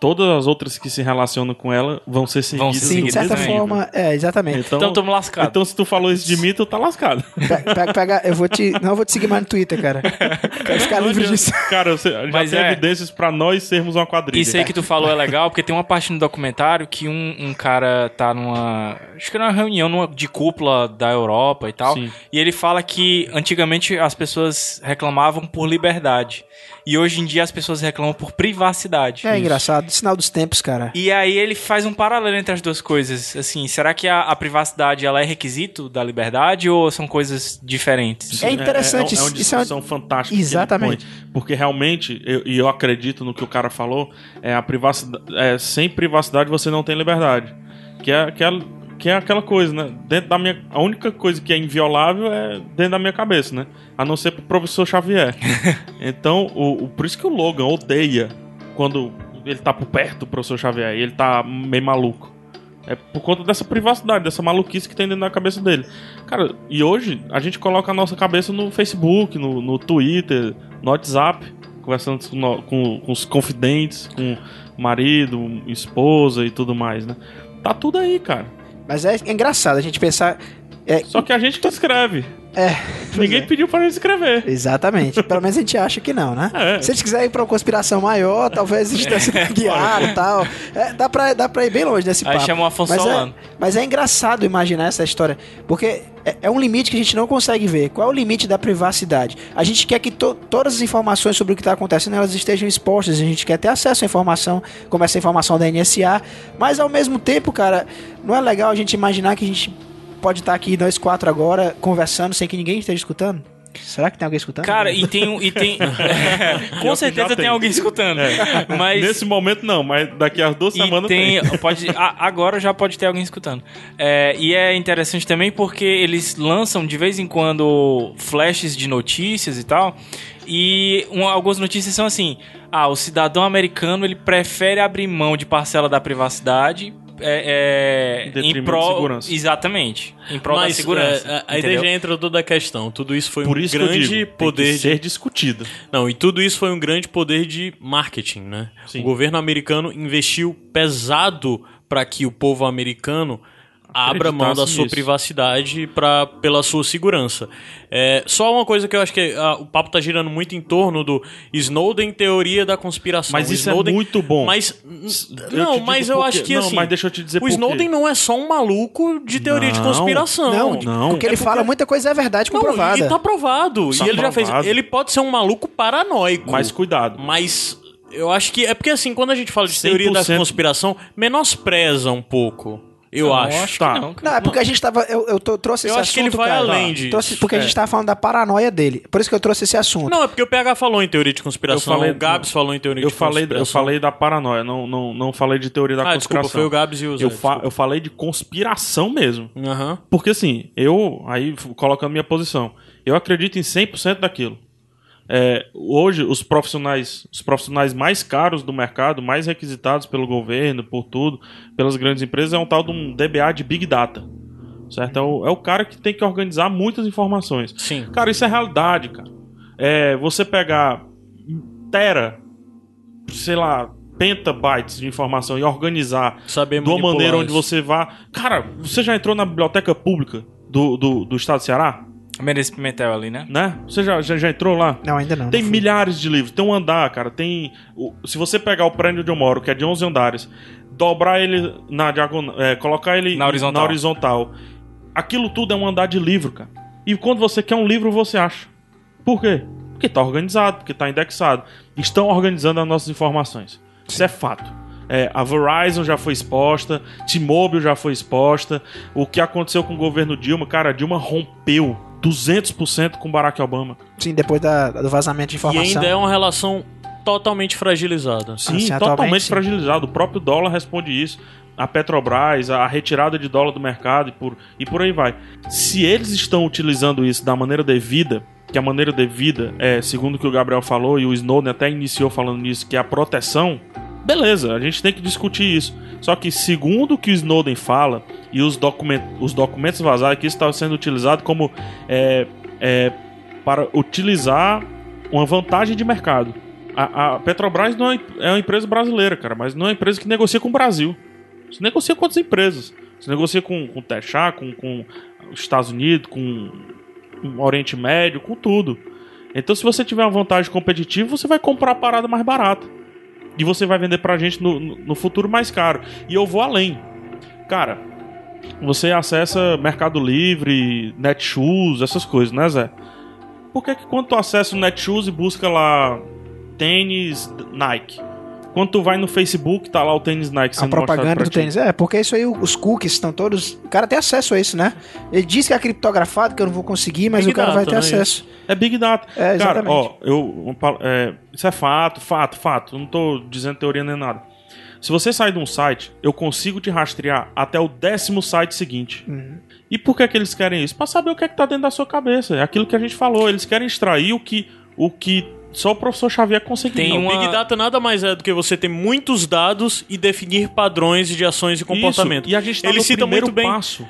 todas as outras que se relacionam com ela vão ser seguidas. Vão ser Sim, no de seguidas certa forma, é, exatamente. Então, Então tamo lascado. Então, se tu falou isso de mim, tu tá lascado. Pe- Pega, pega, eu vou te. Não eu vou te seguir mais no Twitter, cara. Quero ficar livre disso. Cara, você já Mas tem é. evidências pra nós sermos uma quadrilha. Isso aí que tu falou é legal, porque tem uma parte no documentário que um, um cara tá numa. Acho que numa reunião numa- de cúpula da Europa e tal. Sim. E ele fala que antigamente as pessoas reclamavam por liberdade. E hoje em dia as pessoas reclamam por privacidade. É engraçado, sinal dos tempos, cara. E aí ele faz um paralelo entre as duas coisas. Assim, será que a, a privacidade ela é requisito da liberdade ou são coisas diferentes? É interessante, É, é, é uma isso é uma- discussão fantástica. Exatamente. porque realmente, eu- e eu, acredito no que o cara falou, é a privacidade. É, sem privacidade você não tem liberdade. Que é, que é, que é aquela coisa, né? Dentro da minha. A única coisa que é inviolável é dentro da minha cabeça, né? A não ser pro professor Xavier. então, o, o- por isso que o Logan odeia quando ele tá por perto do professor Xavier e ele tá meio maluco. É por conta dessa privacidade, dessa maluquice que tem dentro da cabeça dele. Cara, e hoje a gente coloca a nossa cabeça no Facebook, no, no Twitter, no WhatsApp, conversando com, com- com os confidentes, com marido, esposa e tudo mais, né? Tá tudo aí, cara. Mas é engraçado a gente pensar. É, Só que a gente que escreve. É. Ninguém é. pediu pra gente escrever. Exatamente. Pelo menos a gente acha que não, né? É. Se a gente quiser ir pra uma conspiração maior, talvez a gente tenha sido guiado e tal. É, dá, pra, dá pra ir bem longe desse Aí papo. chama o Afonso mas é, Solano. mas é engraçado imaginar essa história, porque é, é um limite que a gente não consegue ver. Qual é o limite da privacidade? A gente quer que to- todas as informações sobre o que está acontecendo elas estejam expostas. A gente quer ter acesso à informação, como essa informação da NSA. Mas ao mesmo tempo, cara, não é legal a gente imaginar que a gente pode estar aqui nós quatro agora conversando sem que ninguém esteja escutando? Será que tem alguém escutando? Cara, e tem. um- E tem com certeza tem tem. alguém escutando. Mas. Nesse momento não, mas daqui a duas E semanas tem, tem. pode, a- agora já pode ter alguém escutando. É, e é interessante também porque eles lançam de vez em quando flashes de notícias e tal. E um- algumas notícias são assim: ah, o cidadão americano ele prefere abrir mão de parcela da privacidade. É, é, Em prol, da segurança. Exatamente. Em prol da segurança. é, aí entendeu? daí já entra toda a questão. Tudo isso foi Por um isso que eu grande digo, tem poder que de ser discutido. Não, e tudo isso foi um grande poder de marketing, né? Sim. O governo americano investiu pesado para que o povo americano abra mão da sua nisso. privacidade pra, pela sua segurança. É, só uma coisa que eu acho que ah, o papo tá girando muito em torno do Snowden teoria da conspiração. Mas isso Snowden- é muito bom. Mas não, mas eu acho que Não, assim, mas deixa eu te dizer o. Snowden não é só um maluco de teoria de Não, conspiração. Não, Não. o que ele É porque- fala, muita coisa é verdade Não, comprovada. e tá provado. Tá e ele já fez. provado. Ele pode ser um maluco paranoico. Mas cuidado. Mas eu acho que. É porque assim, quando a gente fala de teoria da 100% conspiração, menospreza um pouco. Eu Não, acho. acho Tá. que não. cara. Não, é porque a gente tava. Eu, eu tô- trouxe Eu esse acho que assunto. ele vai cara. além disso. Trouxe- porque a É. gente tava falando da paranoia dele. Por isso que eu trouxe esse assunto. Não, é porque o PH falou em teoria de conspiração. Eu falei- o Gabs falou em teoria Eu de falei, conspiração. eu falei da paranoia, não, não, não falei de teoria da Ah, conspiração. desculpa, foi o Gabs e o Zé. eu, fa- eu falei de conspiração mesmo. Aham. Porque assim, eu, aí colocando minha posição, eu acredito em 100% daquilo. É, hoje, os profissionais, os profissionais mais caros do mercado, mais requisitados pelo governo, por tudo, pelas grandes empresas, é um tal de um DBA de Big Data. Certo? É o, é o cara que tem que organizar muitas informações. Sim. Cara, isso é realidade, cara. É, você pegar tera, sei lá, petabytes de informação e organizar Saber de uma maneira onde isso. você vá. Cara, você já entrou na biblioteca pública do, do, do estado do Ceará? Mendes Pimentel ali, né? Né? Você já, já, já entrou lá? Não, ainda não. Tem não milhares de livros, tem um andar, cara. Tem. o- se você pegar o prédio onde eu moro, que é de 11 andares, dobrar ele na diagonal, é, colocar ele Na horizontal. horizontal, aquilo tudo é um andar de livro, cara. E quando você quer um livro, você acha. Por quê? Porque tá organizado, porque tá indexado. Estão organizando as nossas informações. Isso é fato. É, a Verizon já foi exposta, T-Mobile já foi exposta. O que aconteceu com o governo Dilma, cara, a Dilma rompeu 200% com Barack Obama. Sim, depois da, do vazamento de E informação. ainda é uma relação totalmente fragilizada. Sim, Assim, totalmente sim. fragilizado. O próprio dólar responde isso. A Petrobras, a retirada de dólar do mercado e por, e por aí vai. Se eles estão utilizando isso da maneira devida, que a maneira devida é, segundo o que o Gabriel falou, e o Snowden até iniciou falando nisso, que é a proteção, beleza, a gente tem que discutir isso. Só que, segundo o que o Snowden fala, e os, document, os documentos vazados, que isso está sendo utilizado como é, é, para utilizar uma vantagem de mercado. A, a Petrobras não é, é uma empresa brasileira, cara, mas não é uma empresa que negocia com o Brasil. Você negocia com outras empresas. Você negocia com, com o Techá, com, com os Estados Unidos, com, com o Oriente Médio, com tudo. Então, se você tiver uma vantagem competitiva, você vai comprar a parada mais barata. E você vai vender pra gente no, no, futuro mais caro. E eu vou além. Cara, você acessa Mercado Livre, Netshoes, essas coisas, né, Zé? Por que, que quando tu acessa o Netshoes e busca lá tênis Nike, quando tu vai no Facebook, tá lá o tênis Nike A sendo mostrado propaganda do tênis. É, porque isso aí, os cookies estão todos. O cara tem acesso a isso, né? Ele diz que é criptografado, que eu não vou conseguir, mas Big o cara vai data, ter né, acesso. É Big Data. É, Cara, exatamente. ó, eu, é, isso é fato, fato, fato. Eu não tô dizendo teoria nem nada. Se você sair de um site, eu consigo te rastrear até o décimo site seguinte. Uhum. E por que, que eles querem isso? Pra saber o que é que tá dentro da sua cabeça. É aquilo que a gente falou. Eles querem extrair o que, o que só o professor Xavier conseguiu. Tem Não, uma- Big Data nada mais é do que você ter muitos dados e definir padrões de ações e comportamento. Isso. E a gente tá Ele no cita primeiro muito bem. passo.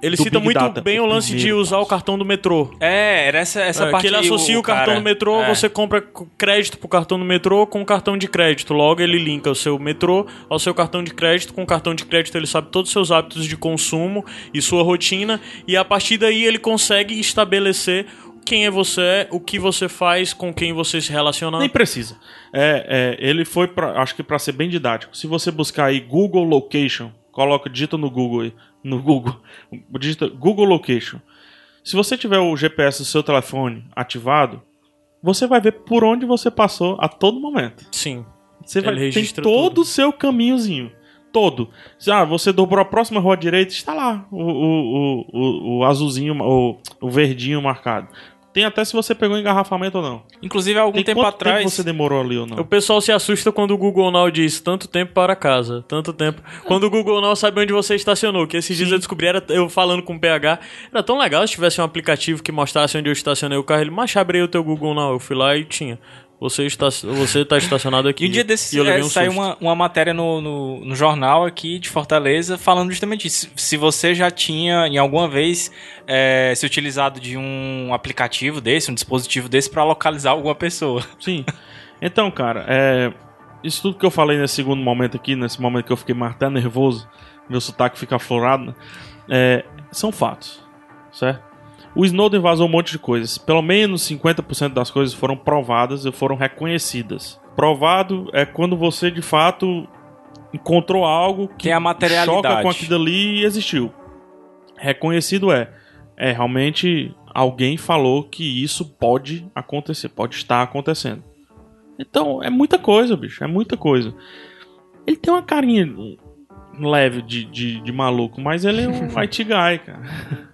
Ele cita Big muito Data, bem o lance de usar o passo. cartão do metrô. É, era essa, essa É, parte que ele associa o, cartão cara- do metrô, é. você compra crédito pro cartão do metrô com o cartão de crédito. Logo ele linka o seu metrô ao seu cartão de crédito. Com o cartão de crédito ele sabe todos os seus hábitos de consumo e sua rotina. E a partir daí ele consegue estabelecer quem é você, o que você faz, com quem você se relaciona. Nem precisa. É, é, ele foi pra, acho que pra ser bem didático. Se você buscar aí Google Location, coloca, digita no Google aí, no Google, digita Google Location. Se você tiver o GPS do seu telefone ativado, você vai ver por onde você passou a todo momento. Sim. Você vai tem todo o seu caminhozinho. Todo. Ah, você dobrou a próxima rua direita, está lá o, o, o, o, o azulzinho, o, o verdinho marcado. Tem até se você pegou engarrafamento ou não. Inclusive, há algum Tem tempo atrás. tempo você demorou ali ou não? O pessoal se assusta quando o Google Now diz tanto tempo para casa, tanto tempo. Quando o Google Now sabe onde você estacionou, que esses dias eu descobri, era eu falando com o PH, era tão legal se tivesse um aplicativo que mostrasse onde eu estacionei o carro. Ele, mas abre o teu Google Now. Eu fui lá e tinha. Você está, você está estacionado aqui. E um dia E levei é, um saiu uma, uma matéria no, no, no jornal aqui de Fortaleza falando justamente isso. Se você já tinha, em alguma vez, é, se utilizado de um aplicativo desse, um dispositivo desse, pra localizar alguma pessoa. Sim. Então, cara, é, isso tudo que eu falei nesse segundo momento aqui, nesse momento que eu fiquei mais até nervoso, meu sotaque fica aflorado, né? É, são fatos, certo? O Snowden vazou um monte de coisas. Pelo menos 50% das coisas foram provadas e foram reconhecidas. Provado é quando você, de fato, encontrou algo que Tem a materialidade. choca com aquilo ali e existiu. Reconhecido é, é realmente alguém falou que isso pode acontecer, pode estar acontecendo. Então, é muita coisa, bicho, é muita coisa. Ele tem uma carinha leve de, de, de maluco, mas ele é um IT guy, cara.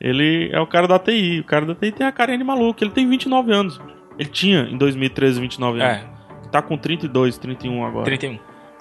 Ele é o cara da TI. O cara da TI tem a carinha de maluco. Ele tem 29 anos. Ele tinha em 2013 29 anos. É, Tá com 32, 31 agora. 31.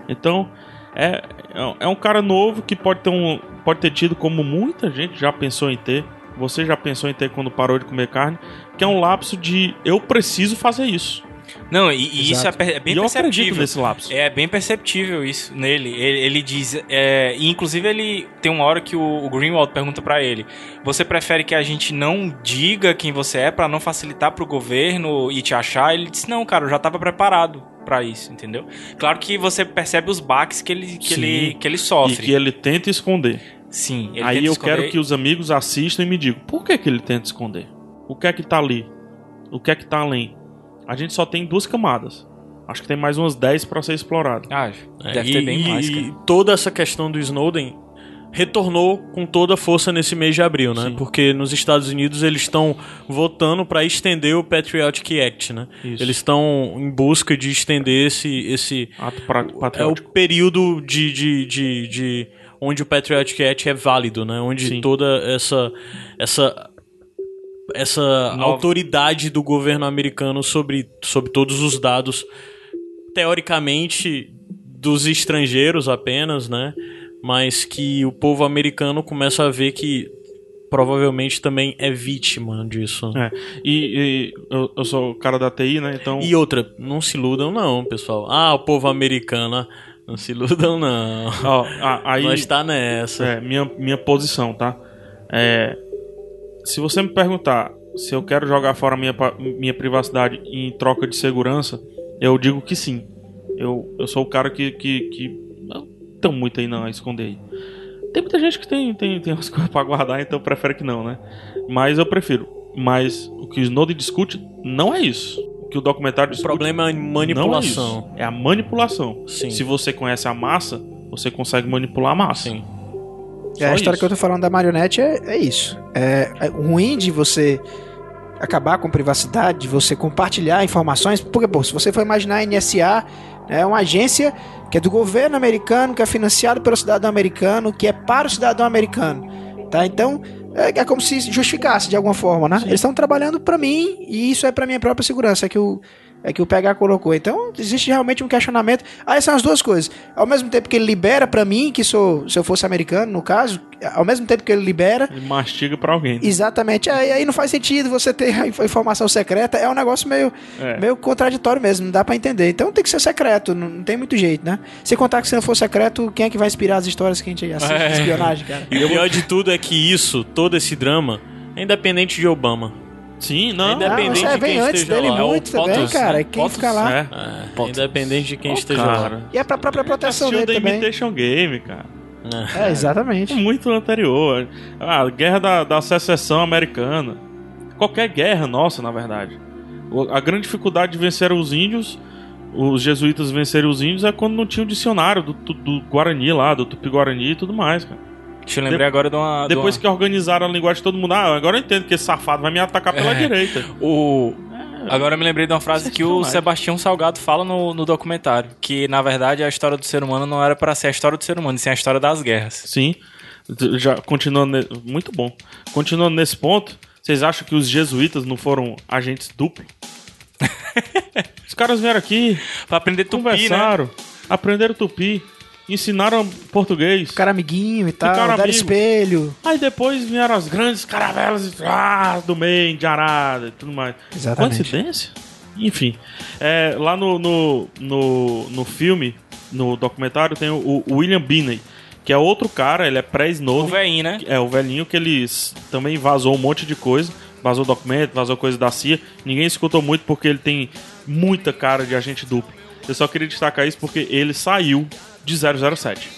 Então, é, é- é um cara novo que pode ter, um, pode ter tido, como muita gente já pensou em ter. Você já pensou em ter quando parou de comer carne, que é um lapso de eu preciso fazer isso. Não, e, e isso é, é bem e eu perceptível. nesse lapso. É bem perceptível isso nele. Ele, ele diz. é, e inclusive, ele tem uma hora que o, o Greenwald pergunta pra ele: Você prefere que a gente não diga quem você é pra não facilitar pro governo e te achar? Ele disse: Não, cara, eu já tava preparado pra isso, entendeu? Claro que você percebe os baques que ele, que Sim. ele, que ele E sofre. que ele tenta esconder. Sim, ele Aí eu esconder- quero que os amigos assistam e me digam: por que, que ele tenta esconder? O que é que tá ali? O que é que tá além? A gente só tem duas camadas. Acho que tem mais umas 10 pra ser explorado. Ah, É, deve e, ter bem e- mais, e cara. toda essa questão do Snowden retornou com toda a força nesse mês de abril, né? Sim. Porque nos Estados Unidos eles estão votando para estender o Patriotic Act, né? Isso. Eles estão em busca de estender esse esse Ato pra- é o patriótico. período de, de, de, de onde o Patriotic Act é válido, né? Onde Sim. toda essa essa essa Nova- autoridade do governo americano sobre, sobre todos os dados teoricamente dos estrangeiros apenas, né? Mas que o povo americano começa a ver que provavelmente também é vítima disso. É. E, e eu, eu sou o cara da TI, né? Então. E outra, não se iludam não, pessoal. Ah, o povo americano, não se iludam não. ó, a- aí. Nós tá nessa. É, minha, minha posição, tá? É, se você me perguntar se eu quero jogar fora minha, minha privacidade em troca de segurança, eu digo que sim. Eu, eu sou o cara que, que, que não tem muito aí não a esconder aí. Tem muita gente que tem, tem, tem umas coisas pra guardar, então prefere que não, né? Mas eu prefiro. Mas o que o Snowden discute não é isso. O que o documentário O discute problema é a é manipulação. isso. É a manipulação. Sim. Se você conhece a massa, você consegue manipular a massa. Sim. É, a Só história isso. que eu tô falando da marionete é, é isso. É, é ruim de você acabar com privacidade, de você compartilhar informações, porque, pô, se você for imaginar a NSA, é uma agência que é do governo americano, que é financiado pelo cidadão americano, que é para o cidadão americano, tá? Então, é, é como se justificasse de alguma forma, né? Eles estão trabalhando para mim e isso é para minha própria segurança, é que o É que o PH colocou. Então, existe realmente um questionamento. Aí são as duas coisas. Ao mesmo tempo que ele libera pra mim, que sou, se eu fosse americano, no caso, ao mesmo tempo que ele libera, Ele mastiga pra alguém. Exatamente. Aí, aí não faz sentido você ter a inf- informação secreta. É um negócio meio, É. meio contraditório mesmo, não dá pra entender. Então tem que ser secreto, não, não tem muito jeito, né? Se contar que se não for secreto, quem é que vai inspirar as histórias que a gente assiste É. de espionagem, cara? E o pior de tudo é que isso, todo esse drama, é independente de Obama. Sim, não. Independente Não, isso é de quem antes esteja dele lá. muito É o também, POTUS, cara. né? Quem POTUS, fica lá. É. É, independente de quem Ô, esteja cara. E é pra própria proteção dele The também. Imitation Game, cara. lá. É, exatamente. Muito anterior. A guerra da, da secessão americana. Qualquer guerra nossa, na verdade. A grande dificuldade de vencer os índios, os jesuítas vencerem os índios, é quando não tinha o dicionário do, do- do Guarani lá, do Tupi-Guarani e tudo mais, cara. Deixa eu lembrar agora de uma. de Depois uma- que organizaram a linguagem de todo mundo, ah, agora eu entendo que esse safado vai me atacar pela É. direita. O... Agora eu me lembrei de uma frase que o. Sebastião Salgado fala no, no documentário. Que, na verdade, a história do ser humano não era pra ser a história do ser humano, sim a história das guerras. Sim. Já continuando. ne- Muito bom. Continuando nesse ponto, vocês acham que os jesuítas não foram agentes duplos? Os caras vieram aqui, Pra aprender tupi, né? conversaram, aprenderam tupi, ensinaram português. Ficar amiguinho e tal, Ficaram dar amigo. espelho. Aí depois vieram as grandes caravelas ah, do meio, de arada e tudo mais. Exatamente. Coincidência? Enfim. É, lá no, no, no, no filme, no documentário, tem o, o William Binney, que é outro cara, ele é O pré-Snowden. velhinho, né? É, o velhinho que ele s- também vazou um monte de coisa. Vazou documento, vazou coisa da CIA. Ninguém escutou muito porque ele tem muita cara de agente duplo. Eu só queria destacar isso porque ele saiu de 007.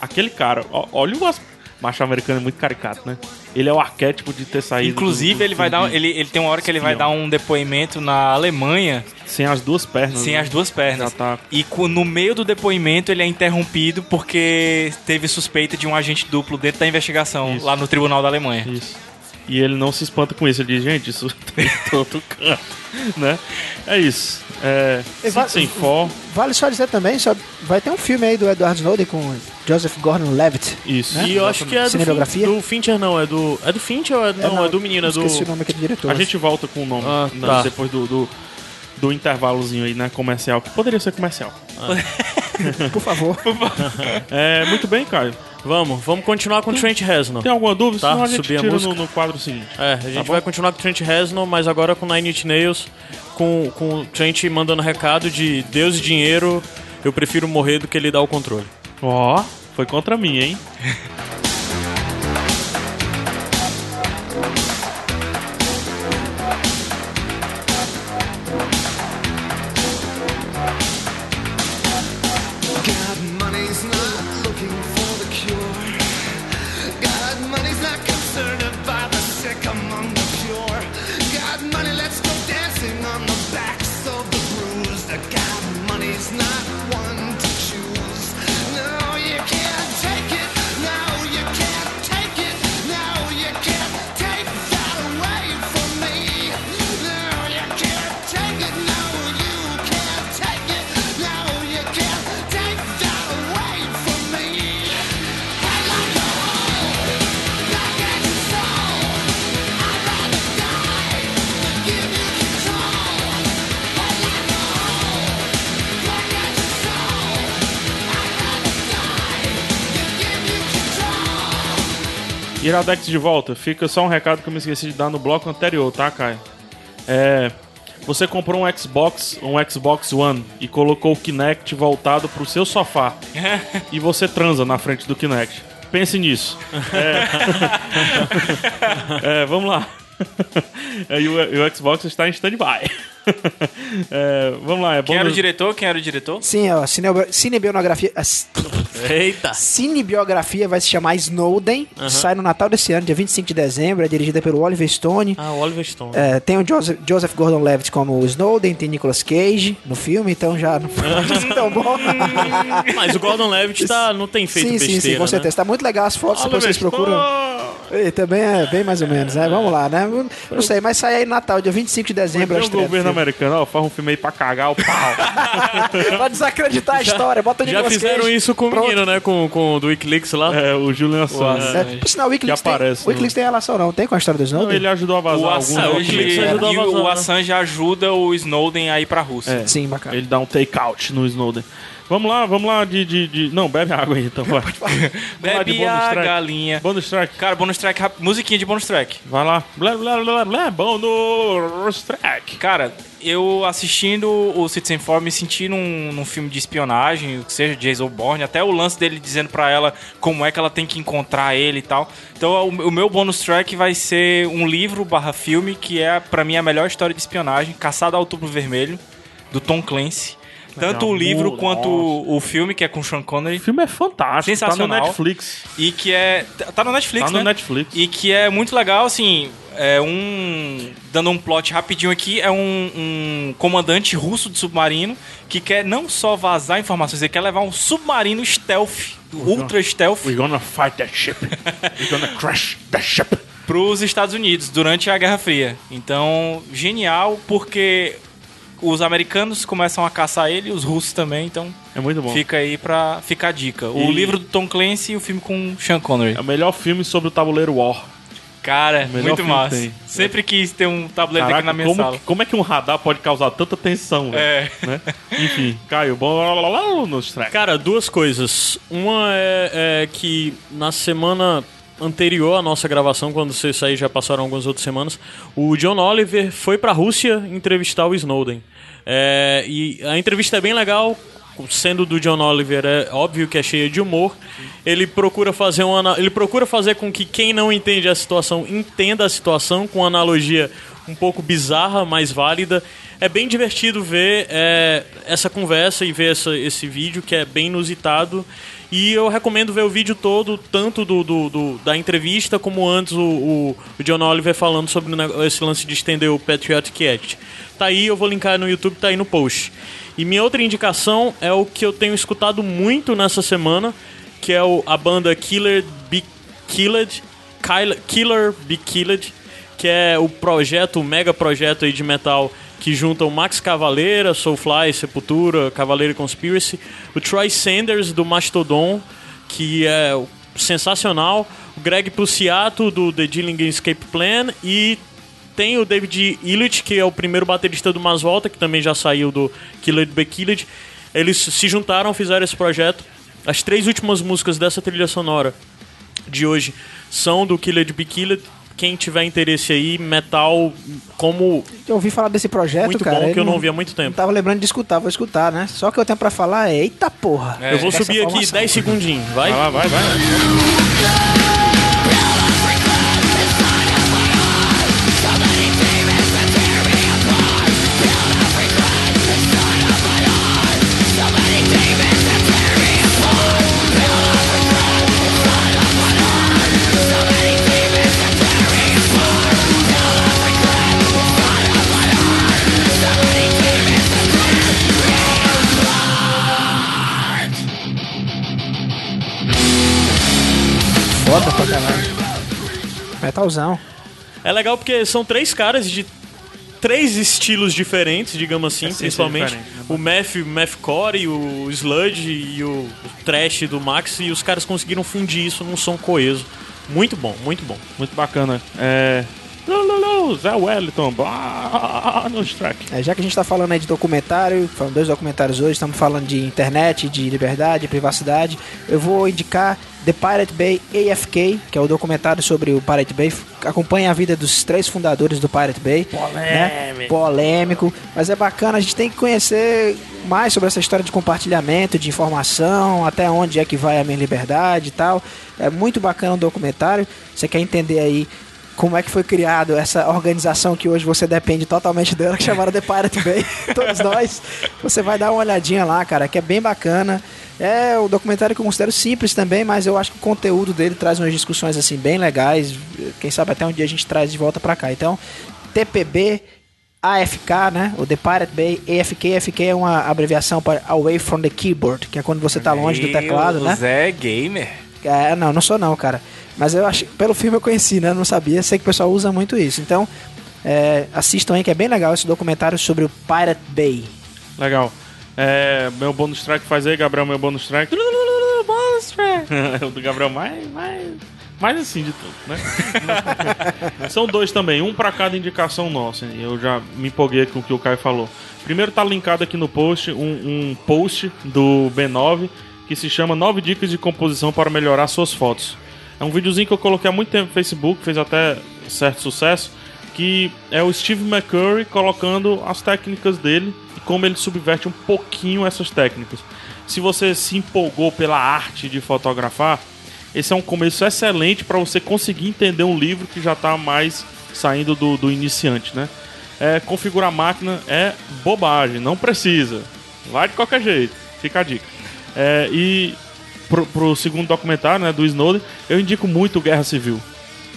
Aquele cara, olha o macho americano é muito caricato, né? Ele é o arquétipo de ter saído. Inclusive, do- do ele vai dar. Ele, ele tem uma hora que ele vai dar um depoimento na Alemanha sem as duas pernas. sem né? as duas pernas. Tá. E no meio do depoimento ele é interrompido porque teve suspeita de um agente duplo dentro da investigação Isso. lá no tribunal da Alemanha. Isso. E ele não se espanta com isso. Ele diz, gente, isso tem em todo canto. né? É isso. É. E va- Sem for. Vale só dizer também, só vai ter um filme aí do Edward Snowden com Joseph Gordon-Levitt. Isso. Né? E eu acho que é do? Fin- do Fincher, não. É do. É do Fincher ou é, não, é do menino? É do. Esqueci o nome aqui do diretor. A gente volta com o nome Ah, né, tá. depois do, do, do intervalozinho aí, né? Comercial, que poderia ser comercial. Por favor. É, muito bem, Caio. Vamos, vamos continuar com o Trent Reznor. Tem alguma dúvida? Tá, Senão a gente subir a tira música. no, no quadro seguinte. É, a gente vai continuar com o Trent Reznor, mas agora com Nine Inch Nails, com, com Trent mandando recado de Deus e dinheiro, eu prefiro morrer do que ele dar o controle. Ó, foi contra mim, hein? Iradex de volta. Fica só um recado que eu me esqueci de dar no bloco anterior, tá, Caio? É. Você comprou um Xbox, um Xbox One e colocou o Kinect voltado pro seu sofá. e você transa na frente do Kinect. Pense nisso. É, É, vamos lá. É, e, o, e o Xbox está em stand-by. É, vamos lá, é bom. Quem era o diretor? Quem era o diretor? Sim, ó, cinebio- cinebiografia. Eita! Cinebiografia vai se chamar Snowden. Sai no Natal desse ano, dia 25 de dezembro. É dirigida pelo Oliver Stone. Ah, o Oliver Stone. É, tem o Joseph, Joseph Gordon-Levitt como o Snowden, tem Nicolas Cage no filme, então já não foi tão bom. Mas o Gordon Levitt tá, não tem feito sim, besteira, sim, sim, com né? certeza. Tá muito legal as fotos, Oliver vocês procuram. E também é bem mais ou menos, né? Vamos lá, né? Não sei, mas sai aí no Natal, dia 25 de dezembro. Tem o do governo americano, ó, faz um filme aí pra cagar o pau. Pra desacreditar a história, bota o Já Nicolas fizeram Cage. isso com o Pronto. Menino, né? Com, com o do Wikileaks lá. é, o Julian Assange. É, por sinal, o Wikileaks, Que aparece tem, o Wikileaks tem relação, não? Tem com a história do Não, Snowden? ele ajudou a vazar O alguns Assange, documentos. ajudou a e o- vazar, o né? Assange ajuda o Snowden a ir pra Rússia. É. Sim, bacana. Ele dá um take-out no Snowden. Vamos lá, vamos lá de, de, de- Não, bebe água aí, então vai. Bebe bonus a track. galinha. Bonus track. Cara, bonus track, rap- musiquinha de bonus track. Vai lá. Blá, blá, blá, blá, bonus track. Cara, eu assistindo o Citizen Four me senti num, num filme de espionagem, que seja Jason Bourne, até o lance dele dizendo pra ela como é que ela tem que encontrar ele e tal. Então o, o meu bonus track vai ser um livro barra filme que é pra mim a melhor história de espionagem, Caçada ao Outubro Vermelho, do Tom Clancy. Tanto o livro Nossa. quanto o, o filme, que é com Sean Connery. O filme é fantástico. Sensacional. Tá no Netflix. E que é. Tá no Netflix, Tá no né? Netflix. E que é muito legal, assim. É um. Dando um plot rapidinho aqui, é um, um comandante russo de submarino que quer não só vazar informações, ele quer levar um submarino stealth, ultra stealth, We're gonna fight that ship. We're gonna crash that ship. pros Estados Unidos durante a Guerra Fria. Então, genial, porque os americanos começam a caçar ele, os russos também, então É muito bom. fica aí pra ficar a dica. O E- livro do Tom Clancy e o filme com Sean Connery. É o melhor filme sobre o tabuleiro War. Cara, muito massa. tem. Sempre quis ter um tabuleiro daqui Caraca, na minha como, sala. como é que um radar pode causar tanta tensão, velho? É. Né? Enfim, Caio, bom nos track. Cara, duas coisas. Uma é, é que na semana anterior à nossa gravação, quando vocês aí já passaram algumas outras semanas, o John Oliver foi pra Rússia entrevistar o Snowden. É, e a entrevista é bem legal, sendo do John Oliver, é óbvio que é cheia de humor. Ele procura fazer uma, ele procura fazer com que quem não entende a situação entenda a situação com uma analogia um pouco bizarra, mas válida. É bem divertido ver é, essa conversa e ver essa- esse vídeo que é bem inusitado. E eu recomendo ver o vídeo todo, tanto do, do- do- da entrevista como antes o, o- o John Oliver falando sobre esse lance de estender o Patriotic Act. Tá aí, eu vou linkar no YouTube, tá aí no post. E minha outra indicação é o que eu tenho escutado muito nessa semana, que é o- a banda Killer Be Killed, Killer Be Killed, que é o projeto, o mega projeto aí de metal que junta o Max Cavaleira, Soulfly, Sepultura, Cavaleira Conspiracy, o Troy Sanders do Mastodon, que é sensacional, o Greg Puciato do The Dillinger Escape Plan e tem o David Illich, que é o primeiro baterista do Mas Volta, que também já saiu do Killer Be Killed. Eles se juntaram, fizeram esse projeto. As três últimas músicas dessa trilha sonora de hoje são do Killer Be Killed. Quem tiver interesse aí, metal como Eu ouvi falar desse projeto, muito cara. bom, que eu não ouvi há muito Não tempo. tava lembrando de escutar, vou escutar, né? Só que eu tenho pra falar é, eita porra. Eu vou subir aqui formação. 10 segundinhos, vai? Vai lá, vai, vai. Metalzão. É legal porque são três caras de três estilos diferentes, digamos assim, principalmente. diferente, né? O Math, o Mathcore, o Sludge e o, o Trash do Max. E os caras conseguiram fundir isso num som coeso. Muito bom, muito bom. Muito bacana. É. Lululu, Zé Wellington, bônus track. É, já que a gente tá falando aí de documentário, falando dois documentários hoje, estamos falando de internet, de liberdade, privacidade, eu vou indicar The Pirate Bay AFK, que é o documentário sobre o Pirate Bay, acompanha a vida dos três fundadores do Pirate Bay. Polêmico. Polêmico, mas é bacana, a gente tem que conhecer mais sobre essa história de compartilhamento, de informação, até onde é que vai a minha liberdade e tal. É muito bacana o documentário, você quer entender aí como é que foi criado essa organização que hoje você depende totalmente dela, que chamaram The Pirate Bay, todos nós. Você vai dar uma olhadinha lá, cara, que é bem bacana. É o documentário que eu considero simples também, mas eu acho que o conteúdo dele traz umas discussões assim bem legais. Quem sabe até um dia a gente traz de volta pra cá. Então, TPB AFK, né? O The Pirate Bay AFK, AFK é uma abreviação para Away from the Keyboard, que é quando você tá longe do teclado, né? Zé Gamer. É, não, não sou não, cara. Mas eu acho, pelo filme eu conheci, né? Eu não sabia, sei que o pessoal usa muito isso. Então, é, assistam aí que é bem legal esse documentário sobre o Pirate Bay. Legal. É, meu bônus track faz aí, Gabriel, meu bônus track. bônus track. o do Gabriel mais, mais, mais assim de tudo, né? São dois também, um pra cada indicação nossa. hein? Eu já me empolguei com o que o Caio falou. Primeiro tá linkado aqui no post um, um post do B9 que se chama 9 dicas de composição para melhorar suas fotos. É um videozinho que eu coloquei há muito tempo no Facebook, fez até certo sucesso, que é o Steve McCurry colocando as técnicas dele e como ele subverte um pouquinho essas técnicas. Se você se empolgou pela arte de fotografar, esse é um começo excelente para você conseguir entender um livro que já está mais saindo do, do iniciante, né? É, configurar a máquina é bobagem, não precisa. Vai de qualquer jeito, fica a dica. É, e pro, pro segundo documentário, né, do Snowden, eu indico muito Guerra Civil.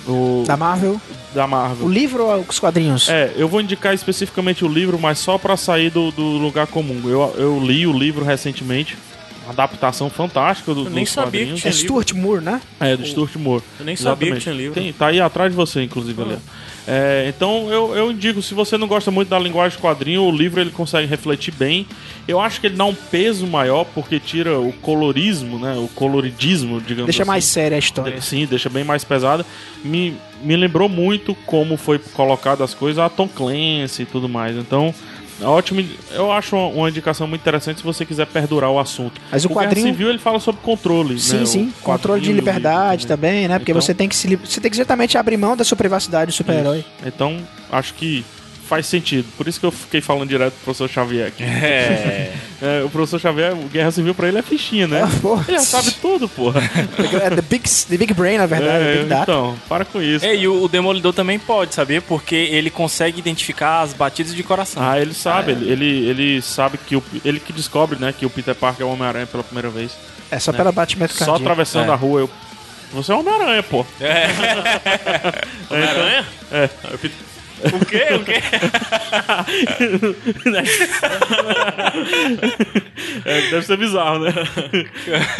O, Da Marvel. da Marvel. O livro ou os quadrinhos? É, eu vou indicar especificamente o livro, mas só pra sair do, do lugar comum. Eu, eu li o livro recentemente, uma adaptação fantástica do, Eu nem dos sabia que quadrinhos. tinha É Stuart Moore, né? É, do Stuart Moore. Eu nem sabia que tinha livro. Tem, tá aí atrás de você, inclusive, ali. É, então eu, eu indico, se você não gosta muito da linguagem de quadrinho, o livro ele consegue refletir bem. Eu acho que ele dá um peso maior porque tira o colorismo, né? O coloridismo, digamos Deixa assim. mais séria a história. De- Sim, deixa bem mais pesada. Me, me lembrou muito como foi colocado as coisas a Tom Clancy e tudo mais. Então, é ótimo. Eu acho uma, indicação muito interessante se você quiser perdurar o assunto. Mas o Guerra quadrinho- Civil ele fala sobre controle, Sim, né? sim. O Controle de liberdade o- também, né? Porque Então- você tem que se você tem que exatamente abrir mão da sua privacidade do super-herói. Então, acho que faz sentido. Por isso que eu fiquei falando direto pro professor Xavier aqui. É. É, o professor Xavier, o Guerra Civil pra ele é fichinha, né? Ah. Ele já sabe tudo, porra. É the big, the big brain, na verdade, É, Big Data. então, para com isso. É, e o, o Demolidor também pode, sabia? Porque ele consegue identificar as batidas de coração. Ah, ele sabe, ele, ele, ele sabe que o, ele que descobre, né, que o Peter Parker é o Homem-Aranha pela primeira vez. É só pela batimento Só cardíaco. atravessando É. a rua, eu. Você é Homem-Aranha, pô. Homem-Aranha? É. O quê? O quê? É, deve ser bizarro, né?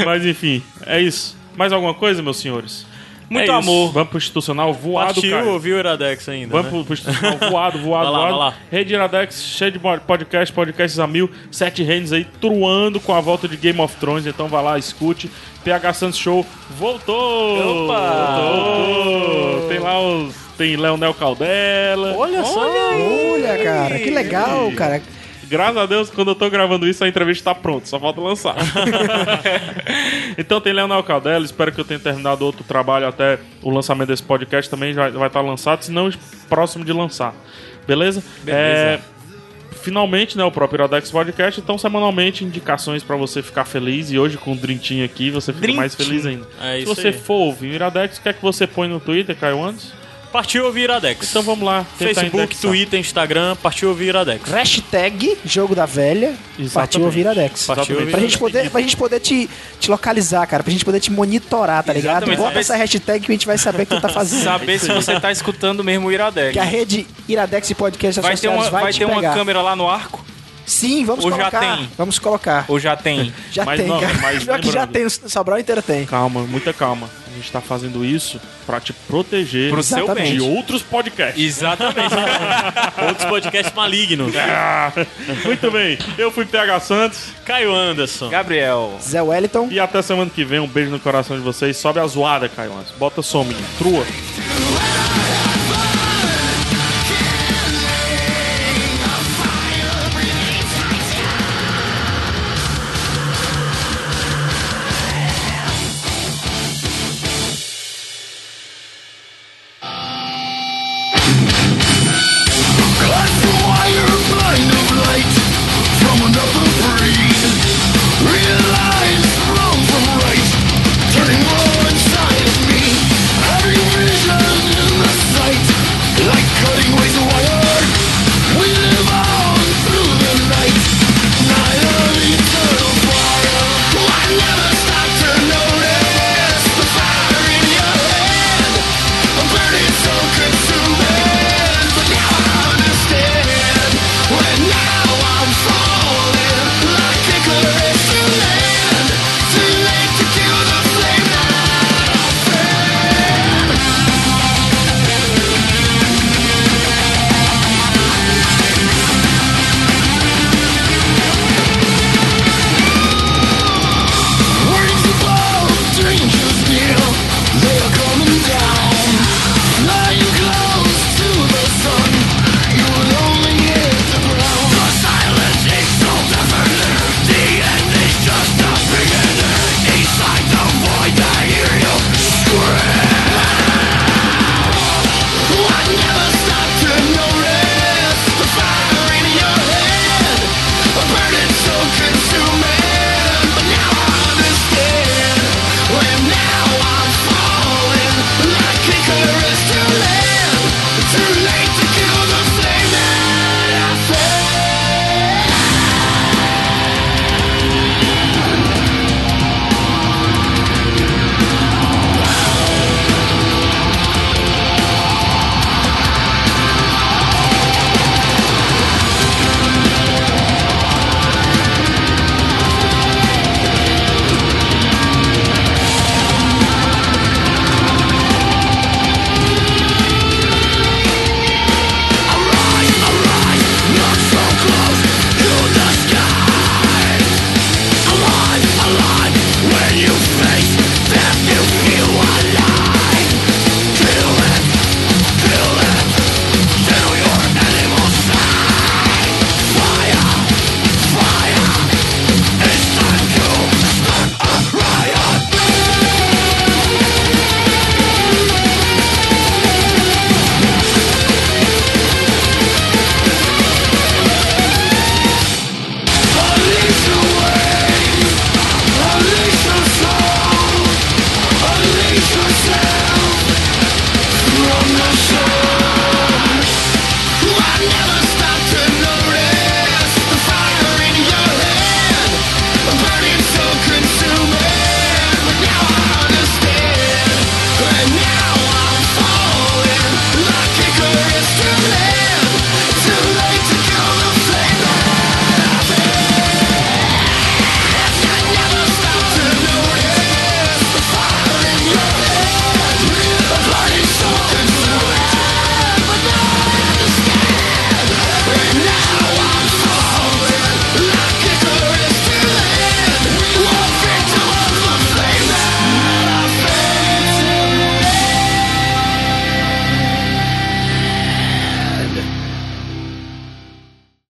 Mas enfim, é isso. Mais alguma coisa, meus senhores? Muito É isso. amor. Vamos pro institucional voado, Partiu cara. ouvir o Iradex ainda, Vamos né? pro, pro institucional voado, voado, Vai lá, voado. vai lá. Rede Iradex, cheio de podcast, podcasts a mil, sete reinos aí, truando com a volta de Game of Thrones. Então vai lá, escute. PH Santos Show voltou! Opa! Voltou! Tem lá os. Tem Leonel Caldela. Olha só! Olha, cara, que legal, cara. Graças a Deus, quando eu tô gravando isso, a entrevista tá pronta, só falta lançar. então tem Leonel Caldela, espero que eu tenha terminado outro trabalho até o lançamento desse podcast também já vai estar lançado, se não próximo de lançar. Beleza? É, finalmente, né, o próprio Iradex Podcast, então semanalmente indicações pra você ficar feliz e hoje com o Drintinho aqui você fica mais feliz ainda. É se você aí. for ouvir o Iradex, o que é que você põe no Twitter, Caio antes? Partiu ouvir Iradex. Então vamos lá, Facebook, indexar. Twitter, Instagram, partiu ouvir Iradex. Hashtag Jogo da Velha. Exatamente. Partiu ouvir Iradex. Partiu Exatamente. Pra gente poder, pra gente poder te, te localizar, cara. Pra gente poder te monitorar, tá ligado? Exatamente. Bota essa hashtag que a gente vai saber o que tu tá fazendo. Saber se você tá escutando mesmo o Iradex. Que a rede Iradex e Podcast Vai ter uma, vai, vai te ter uma pegar. câmera lá no arco? Sim, vamos Ou já colocar. tem? Vamos colocar. Ou já tem? Já Mas tem, não, cara. mas Pior que já tem, o Sobral inteiro tem. Calma, muita calma. A gente tá fazendo isso pra te proteger Pro seu Exatamente. de bem. outros podcasts. Exatamente. Outros podcasts malignos. Ah, muito bem, eu fui PH Santos Caio Anderson. Gabriel. Zé Wellington. e até semana que vem. Um beijo no coração de vocês. Sobe a zoada, Caio Antes. Bota som, menino. Trua.